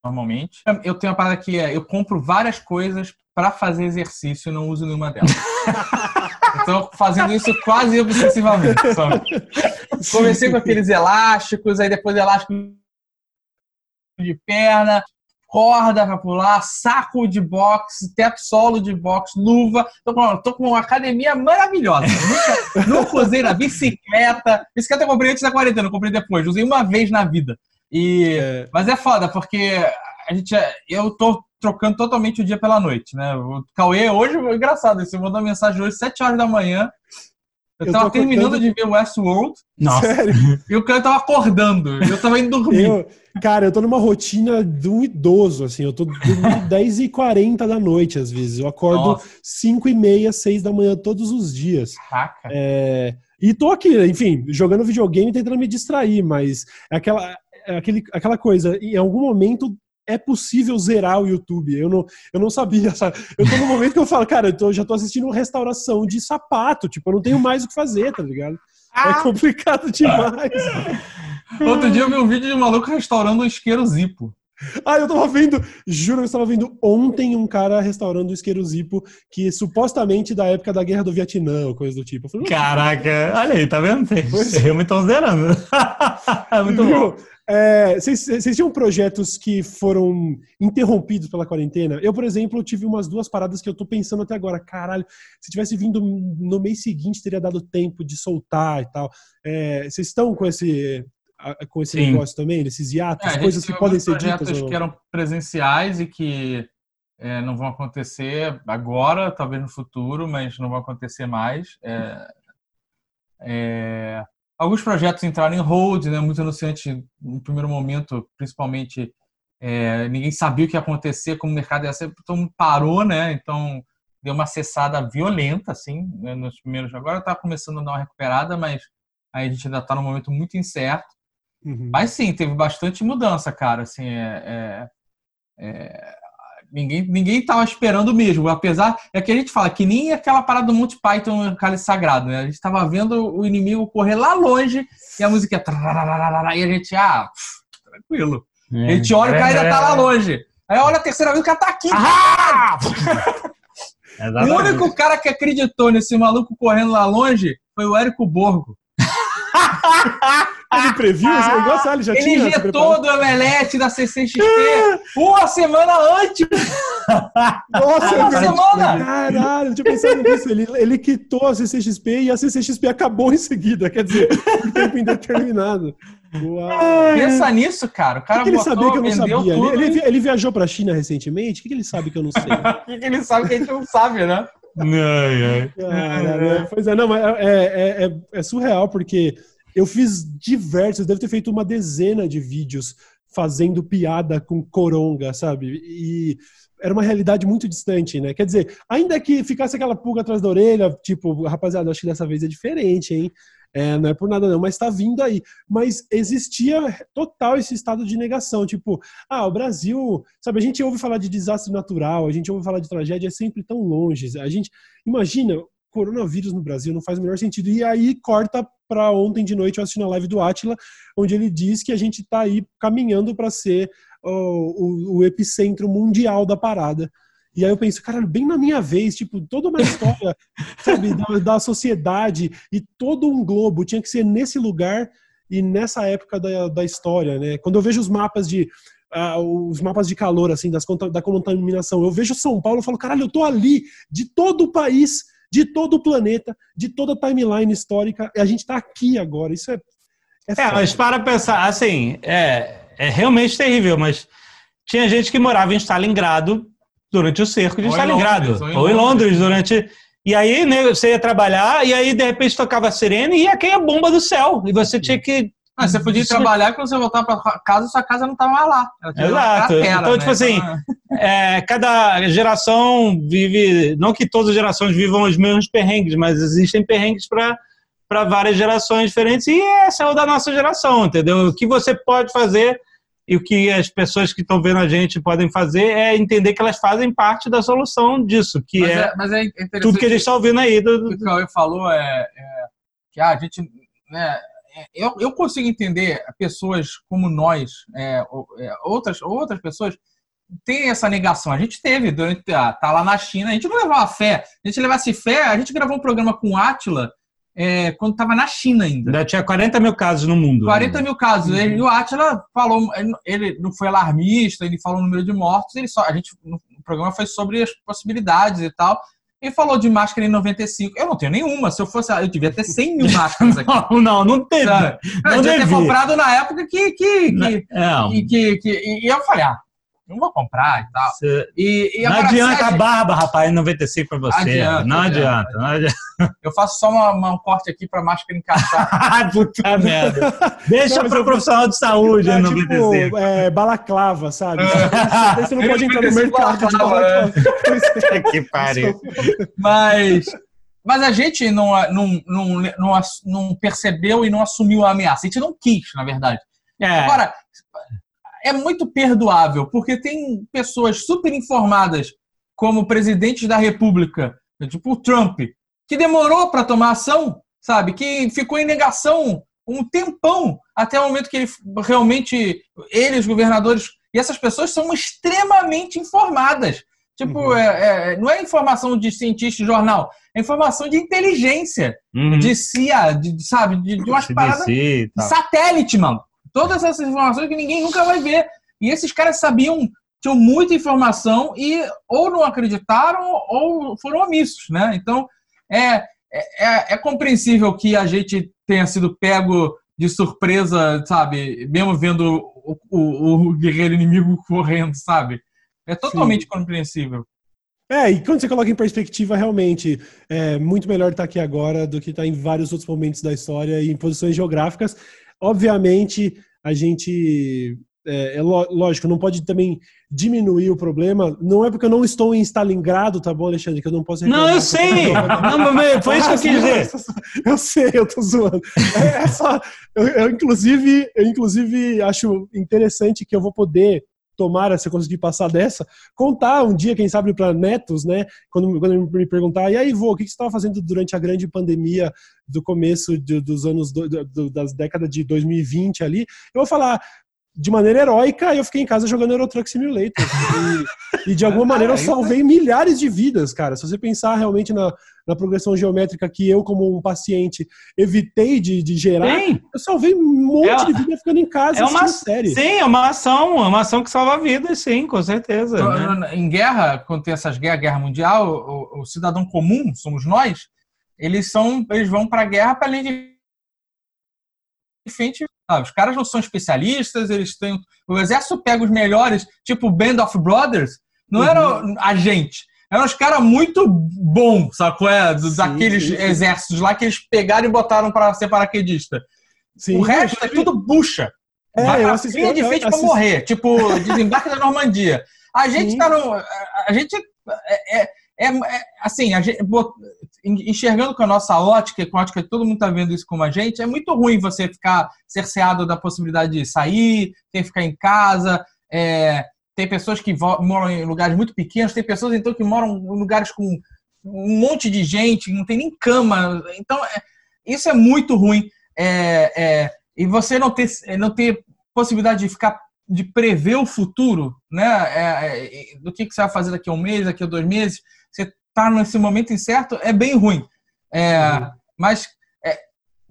normalmente. Eu tenho uma parada que é, eu compro várias coisas para fazer exercício e não uso nenhuma delas. Então, fazendo isso quase obsessivamente, sabe? Comecei com aqueles elásticos, aí depois elástico de perna, corda pra pular, saco de boxe, teto solo de boxe, luva. Tô com, tô com uma academia maravilhosa. Nunca, nunca usei na bicicleta. Bicicleta eu comprei antes da quarentena, eu comprei depois. Usei uma vez na vida. E, É, mas é foda, porque a gente, é- eu tô trocando totalmente o dia pela noite, né? O Cauê, hoje, engraçado, você mandou uma mensagem hoje, 7 horas da manhã. Eu, Eu tava terminando acordando- de ver Westworld Nossa. sério. e o cara tava acordando. E eu tava indo dormir. Eu, cara, eu tô numa rotina de um idoso, assim, eu tô dormindo 10 e 40 da noite, às vezes. Eu acordo Nossa. 5 e meia, 6 da manhã todos os dias. Caraca. É, e tô aqui, enfim, jogando videogame tentando me distrair, mas é aquela, é aquele, aquela coisa, em algum momento é possível zerar o YouTube. Eu não, eu não sabia, sabe? Eu tô no momento que eu falo, cara, eu tô- já tô assistindo restauração de sapato, tipo, eu não tenho mais o que fazer, tá ligado? É complicado demais. Outro dia eu vi um vídeo de um maluco restaurando um isqueiro zipo. Ah, eu tava vendo, juro, eu estava vendo ontem um cara restaurando um isqueiro Zipo que supostamente da época da guerra do Vietnã, ou coisa do tipo. Eu falei, Caraca, olha aí, tá vendo? Vocês realmente estão zerando. É muito bom. Viu? É, Vocês vocês tinham projetos que foram interrompidos pela quarentena? Eu, por exemplo, tive umas duas paradas que eu tô pensando até agora. Caralho, se tivesse vindo no mês seguinte, teria dado tempo de soltar e tal. É, Vocês estão com esse, a- com esse Sim. negócio também, desses hiatos, É, coisas que podem ser ditas projetos que eram presenciais e que é, não vão acontecer agora, talvez no futuro, mas não vão acontecer mais. É, é, alguns projetos entraram em hold, né, muito anunciante no primeiro momento, principalmente é, ninguém sabia o que ia acontecer, como o mercado ia ser, todo mundo parou, né? Então deu uma cessada violenta, assim, né, nos primeiros. Agora está começando a dar uma recuperada, mas a gente ainda está num momento muito incerto. Uhum. Mas sim, teve bastante mudança, cara. Assim, é, é- é- ninguém ninguém estava esperando mesmo. Apesar é que a gente fala que nem aquela parada do Monty Python o Cálice Sagrado, né? A gente estava vendo o inimigo correr lá longe e a música e a gente ah pff, tranquilo. A gente olha o cara ainda tá lá longe. Aí olha a terceira vez o cara tá aqui. Ah! o único cara que acreditou nesse maluco correndo lá longe foi o Érico Borgo. Ele previu esse negócio? Ah, ele já Ele tinha se injetou do Omelete da CCXP uma semana antes. Nossa, Uma é verdade. semana! Caralho, eu tinha pensado nisso. Ele, ele quitou a CCXP e a CCXP acabou em seguida. Quer dizer, por tempo indeterminado. Uau. Pensa nisso, cara. O cara que, que ele botou, sabia que eu não sabia? tudo. Ele, ele, ele viajou pra China recentemente? O que, que ele sabe que eu não sei? O que que ele sabe que a gente não sabe, né? Ai, ai. Cara, pois é, não, mas é, é, é- é surreal, porque eu fiz diversos, devo ter feito uma dezena de vídeos fazendo piada com coronga, sabe? E era uma realidade muito distante, né? Quer dizer, ainda que ficasse aquela pulga atrás da orelha, tipo, rapaziada, acho que dessa vez é diferente, hein? É, não é por nada não, mas tá vindo aí. Mas existia total esse estado de negação, tipo, ah, o Brasil, sabe, a gente ouve falar de desastre natural, a gente ouve falar de tragédia, é sempre tão longe. A gente, imagina, coronavírus no Brasil não faz o menor sentido. E aí corta para ontem de noite eu assisti na live do Atila, onde ele diz que a gente está aí caminhando para ser o, o, o epicentro mundial da parada. E aí eu penso, caralho, bem na minha vez, tipo, toda uma história, sabe, da, da sociedade e todo um globo tinha que ser nesse lugar e nessa época da, da história, né? Quando eu vejo os mapas de ah, os mapas de calor, assim, das, da contaminação, eu vejo São Paulo, eu falo, caralho, eu tô ali, de todo o país, de todo o planeta, de toda a timeline histórica, e a gente tá aqui agora. Isso é. É, É, mas para pensar, assim, é, é realmente terrível, mas tinha gente que morava em Stalingrado durante o cerco de Ou em Stalingrado. Londres, ou em em. Londres durante. E aí, né, você ia trabalhar, e aí, de repente, tocava a sirene e ia cair a bomba do céu. E você tinha que. Ah, você podia trabalhar e quando você voltar pra casa, sua casa não tava mais lá. Exato. cratera, Então, né? tipo assim, É, cada geração vive. Não que todas as gerações vivam os mesmos perrengues, mas existem perrengues para várias gerações diferentes, e esse é o da nossa geração, entendeu? O que você pode fazer e o que as pessoas que estão vendo a gente podem fazer é entender que elas fazem parte da solução disso, que mas, é, é, mas é tudo que a gente está ouvindo aí. Do, o do- que o Cauê falou é, é que ah, a gente. Né, é, eu, eu consigo entender pessoas como nós, é, é, outras, outras pessoas, têm essa negação. A gente teve durante. Ah, tá lá na China, a gente não levava fé. Se a gente levasse fé, a gente gravou um programa com o Atila é, quando estava na China ainda. Ainda tinha 40 mil casos no mundo. 40 mil casos. Ele- E o Atila falou, ele não foi alarmista, ele falou o número de mortos, ele só, a gente, o programa foi sobre as possibilidades e tal. Ele falou de máscara em 95. Eu não tenho nenhuma. Se eu fosse, eu devia ter 100 mil máscaras aqui. Não, não, não teve. sabe? Eu Não devia ter comprado na época que. que, que, Não. que, que- que- e eu falei, ah, não vou comprar e tal. Você- E, e não agora, adianta a a gente- barba, rapaz, em 95 pra você. Adianta, não adianta. adianta. Não adianta. Eu faço só uma, uma- um corte aqui pra máscara encaixar. Puta merda. Deixa para eu- profissional de saúde É em tipo 95. é, balaclava, sabe? Você não pode entrar no 95 mercado de balaclava, balaclava. É. que pariu. Mas, mas a gente não, não, não, não, não percebeu e não assumiu a ameaça. A gente não quis, na verdade. É, Agora, é muito perdoável, porque tem pessoas super informadas, como presidentes da República, tipo o Trump, que demorou para tomar ação, sabe? Que ficou em negação um tempão até o momento que ele realmente, ele, os governadores, E essas pessoas são extremamente informadas. Tipo, Uhum. é, é, não é informação de cientista de jornal, é informação de inteligência, Uhum. de CIA, de, sabe, de, de umas paradas CDC e tal. satélite, mano. Todas essas informações que ninguém nunca vai ver. E esses caras sabiam, tinham muita informação e ou não acreditaram ou foram omissos, né? Então, é, é, é compreensível que a gente tenha sido pego de surpresa, sabe? Mesmo vendo o, o, o guerreiro inimigo correndo, sabe? É totalmente compreensível. É, e quando você coloca em perspectiva, realmente, é muito melhor estar aqui agora do que estar em vários outros momentos da história e em posições geográficas. Obviamente, a gente. É, é ló- lógico, não pode também diminuir o problema. Não é porque eu não estou em Stalingrado, tá bom, Alexandre? Que eu não posso Não, eu sei! Não, mas foi isso que eu quis dizer. Eu sei, eu tô zoando. É, é só- eu, eu, inclusive, eu, inclusive, acho interessante que eu vou poder, tomara se eu conseguir passar dessa, contar um dia, quem sabe, para netos, né? Quando, quando me perguntar, e aí, vô, o que que você estava fazendo durante a grande pandemia do começo de- dos anos, do- do- das décadas de 2020 ali? Eu vou falar. De maneira heróica, eu fiquei em casa jogando Euro Truck Simulator. E, e de alguma maneira eu salvei milhares de vidas, cara. Se você pensar realmente na, na progressão geométrica que eu, como um paciente, evitei de, de gerar, Sim, eu salvei um monte É- de vida ficando em casa é uma, série. sim, é uma ação, é uma ação que salva vidas, sim, com certeza. né? Em guerra, quando tem essas guerras, guerra mundial, o, o cidadão comum, somos nós, eles são, eles vão para a guerra para além de frente, sabe? Os caras não são especialistas, eles têm. O exército pega os melhores, tipo Band of Brothers, não Uhum. eram a gente. Eram os caras muito bons, sacou? É, daqueles sim, sim. exércitos lá que eles pegaram e botaram para ser paraquedista. Sim, o resto é tudo bucha. É, Vai eu pra assisti- linha de frente pra assisti- morrer. Tipo, desembarque da Normandia. A gente Sim. tá no. a- gente. É, é- é- assim, a gente, enxergando com a nossa ótica, com a ótica que todo mundo tá vendo isso como a gente, é muito ruim você ficar cerceado da possibilidade de sair, ter que ficar em casa. é, tem pessoas que moram em lugares muito pequenos, tem pessoas então que moram em lugares com um monte de gente, não tem nem cama. Então, é- isso é muito ruim. É, é, e você não ter, não ter possibilidade de ficar de prever o futuro, né? É, é, do que, que você vai fazer daqui a um mês, daqui a dois meses, você tá nesse momento incerto, é bem ruim. É, Uhum. Mas é,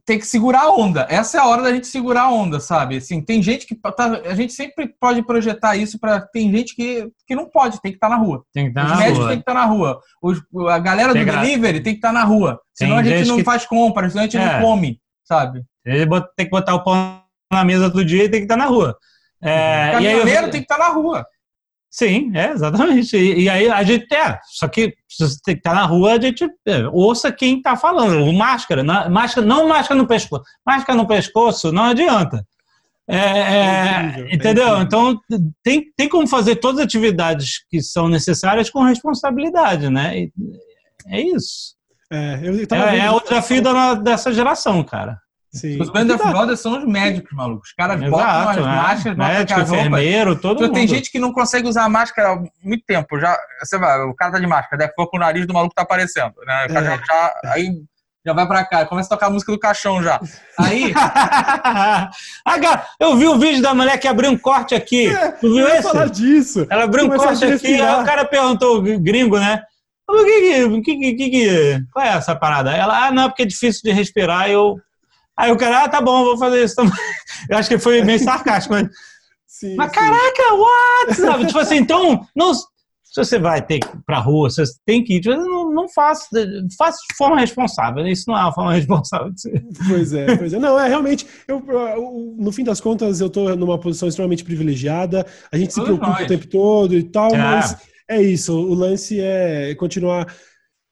tem que segurar a onda. Essa é a hora da gente segurar a onda, sabe? Assim, tem gente que tá, a gente sempre pode projetar isso para tem gente que, que não pode, tem que estar na rua. Tem que estar Os na médicos rua. têm que estar na rua. Os- a galera do Tem gra- delivery tem que estar na rua. Tem Senão a gente não que- faz compras, senão a gente É. não come, sabe? Tem que botar o pão na mesa do dia e tem que estar na rua. É, e aí eu- Caminhoneiro tem que estar na rua. Sim, é, exatamente. E, e aí a gente é, só que se você tem que estar na rua, a gente é, ouça quem está falando. Máscara, na- máscara, não máscara no pescoço. Máscara no pescoço não adianta. É, é, É incrível, é entendeu? então tem, tem como fazer todas as atividades que são necessárias com responsabilidade, né? E é isso. É, eu tava É, é vendo- o desafio da, dessa geração, cara. Sim. Os Band of. Brothers são os médicos, malucos. Os caras botam as Exato, né? máscaras, botam Médico, roupas. enfermeiro, todo Então, mundo. tem gente que não consegue usar máscara há muito tempo. Já, você vai, o cara tá de máscara, daqui a pouco o nariz do maluco tá aparecendo. Né? É. já, já- aí já vai pra cá, começa a tocar a música do caixão já. Aí, ah, eu vi o vídeo da mulher que abriu um corte aqui. tu viu esse? falar disso. Ela abriu um corte aqui, aí o cara perguntou, o gringo, né? O que que, que, que, que- qual é essa parada? Ela, ah, não, porque é difícil de respirar. Eu... Aí o cara, ah, tá bom, vou fazer isso também. Eu acho que foi meio sarcástico, mas, Sim, mas sim. caraca, what? Sabe? Tipo assim, então, não, se você vai ter que ir pra rua, se você tem que ir, tipo, não, não faça, faça de forma responsável. Isso não é uma forma responsável de ser. Pois é, pois é. Não, é realmente. Eu, eu- no fim das contas, eu tô numa posição extremamente privilegiada. A gente se Todos preocupa nós. o tempo todo e tal, É. mas é isso. O lance é continuar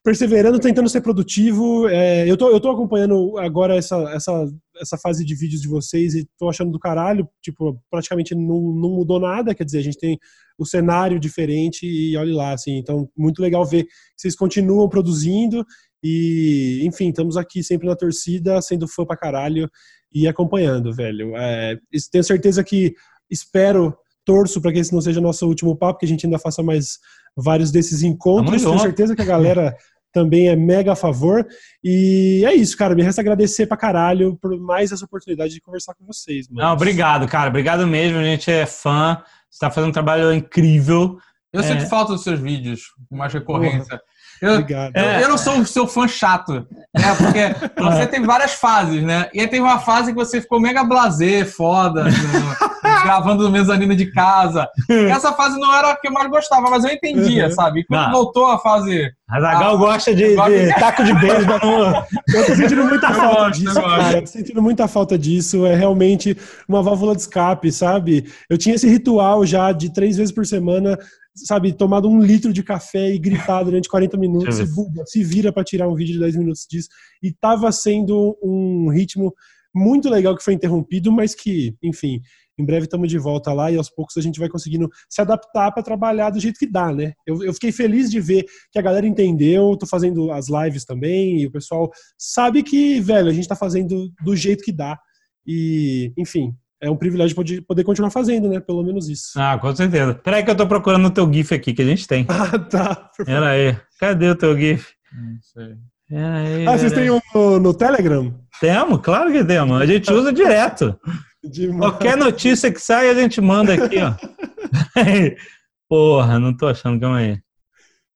perseverando, tentando ser produtivo. É, eu, tô, eu tô acompanhando agora essa, essa, essa fase de vídeos de vocês e tô achando do caralho. Tipo, praticamente não, não mudou nada. Quer dizer, a gente tem o cenário diferente e olhe lá, assim. Então, muito legal ver que vocês continuam produzindo. E, enfim, estamos aqui sempre na torcida, sendo fã pra caralho e acompanhando, velho. É, tenho certeza que espero, torço para que esse não seja nosso último papo, que a gente ainda faça mais vários desses encontros. Tenho certeza que a galera também é mega a favor. E é isso, cara. Me resta agradecer pra caralho por mais essa oportunidade de conversar com vocês, mano. Não, obrigado, cara. Obrigado mesmo. A gente é fã. Você tá fazendo um trabalho incrível. Eu É. sinto falta dos seus vídeos com mais recorrência. Eu, Obrigado. eu, eu não sou o seu fã chato, né? Porque você tem várias fases, né? E aí teve uma fase que você ficou mega blazer, foda, no- gravando no mezanino de casa. E essa fase não era a que eu mais gostava, mas eu entendia, Uhum. sabe? E quando Não. voltou a fase. A Zagal Ah, gosta de, agora- de taco de beisebol. Eu tô sentindo muita Eu falta gosto, disso, cara. Eu tô sentindo muita falta disso. É realmente uma válvula de escape, sabe? Eu tinha esse ritual já de três vezes por semana, sabe? Tomado um litro de café e gritar durante 40 minutos. E, buba, se vira pra tirar um vídeo de 10 minutos disso. E tava sendo um ritmo muito legal que foi interrompido, mas que, enfim, em breve estamos de volta lá e aos poucos a gente vai conseguindo se adaptar para trabalhar do jeito que dá, né? Eu, eu fiquei feliz de ver que a galera entendeu, tô fazendo as lives também e o pessoal sabe que, velho, a gente tá fazendo do jeito que dá. E, enfim, é um privilégio poder, poder continuar fazendo, né? Pelo menos isso. Ah, com certeza. Peraí que eu tô procurando o teu GIF aqui, que a gente tem. Ah, tá. Pera aí. Cadê o teu GIF? Não sei. Pera aí. Ah, vocês têm um no, no Telegram? Temos, claro que temos. A gente usa direto. De- Qualquer notícia que sai, a gente manda aqui, ó. Porra, não tô achando, calma aí.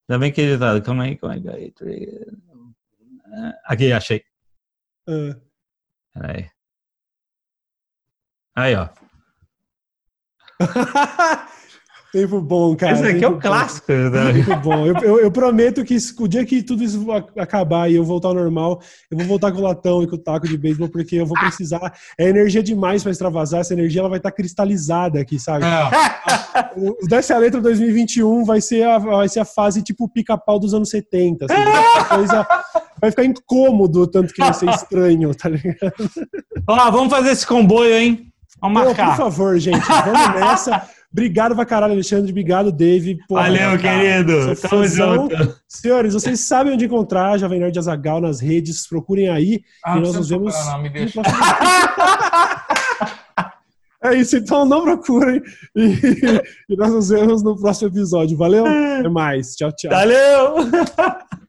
Ainda bem que editado. Calma aí, calma aí. calma aí. Aqui, achei. Ah. Peraí. Aí, ó. Tempo bom, cara. Esse aqui é tempo um clássico. né? Muito bom. Eu, eu- eu prometo que o dia que tudo isso acabar e eu voltar ao normal, eu vou voltar com o latão e com o taco de beisebol, porque eu vou precisar. É energia demais para extravasar. Essa energia ela vai estar cristalizada aqui, sabe? É, O Desce a Letra 2021 vai ser a, vai ser a fase tipo pica-pau dos anos 70. Assim, Essa coisa vai ficar incômodo, tanto que vai ser estranho, tá ligado? Ó, vamos fazer esse comboio, hein? Vamos Pô, por marcar. favor, gente, vamos nessa. Obrigado pra caralho, Alexandre. Obrigado, Dave. Pô, Valeu, cara, querido. sou Tamo fãzão. junto. Senhores, vocês sabem onde encontrar a Jovem Nerd Azagal nas redes. Procurem aí. Ah, e nós nos vemos. procurar, não, me deixa. É isso, então não procurem. E, e nós nos vemos no próximo episódio. Valeu? Até mais. Tchau, tchau. Valeu!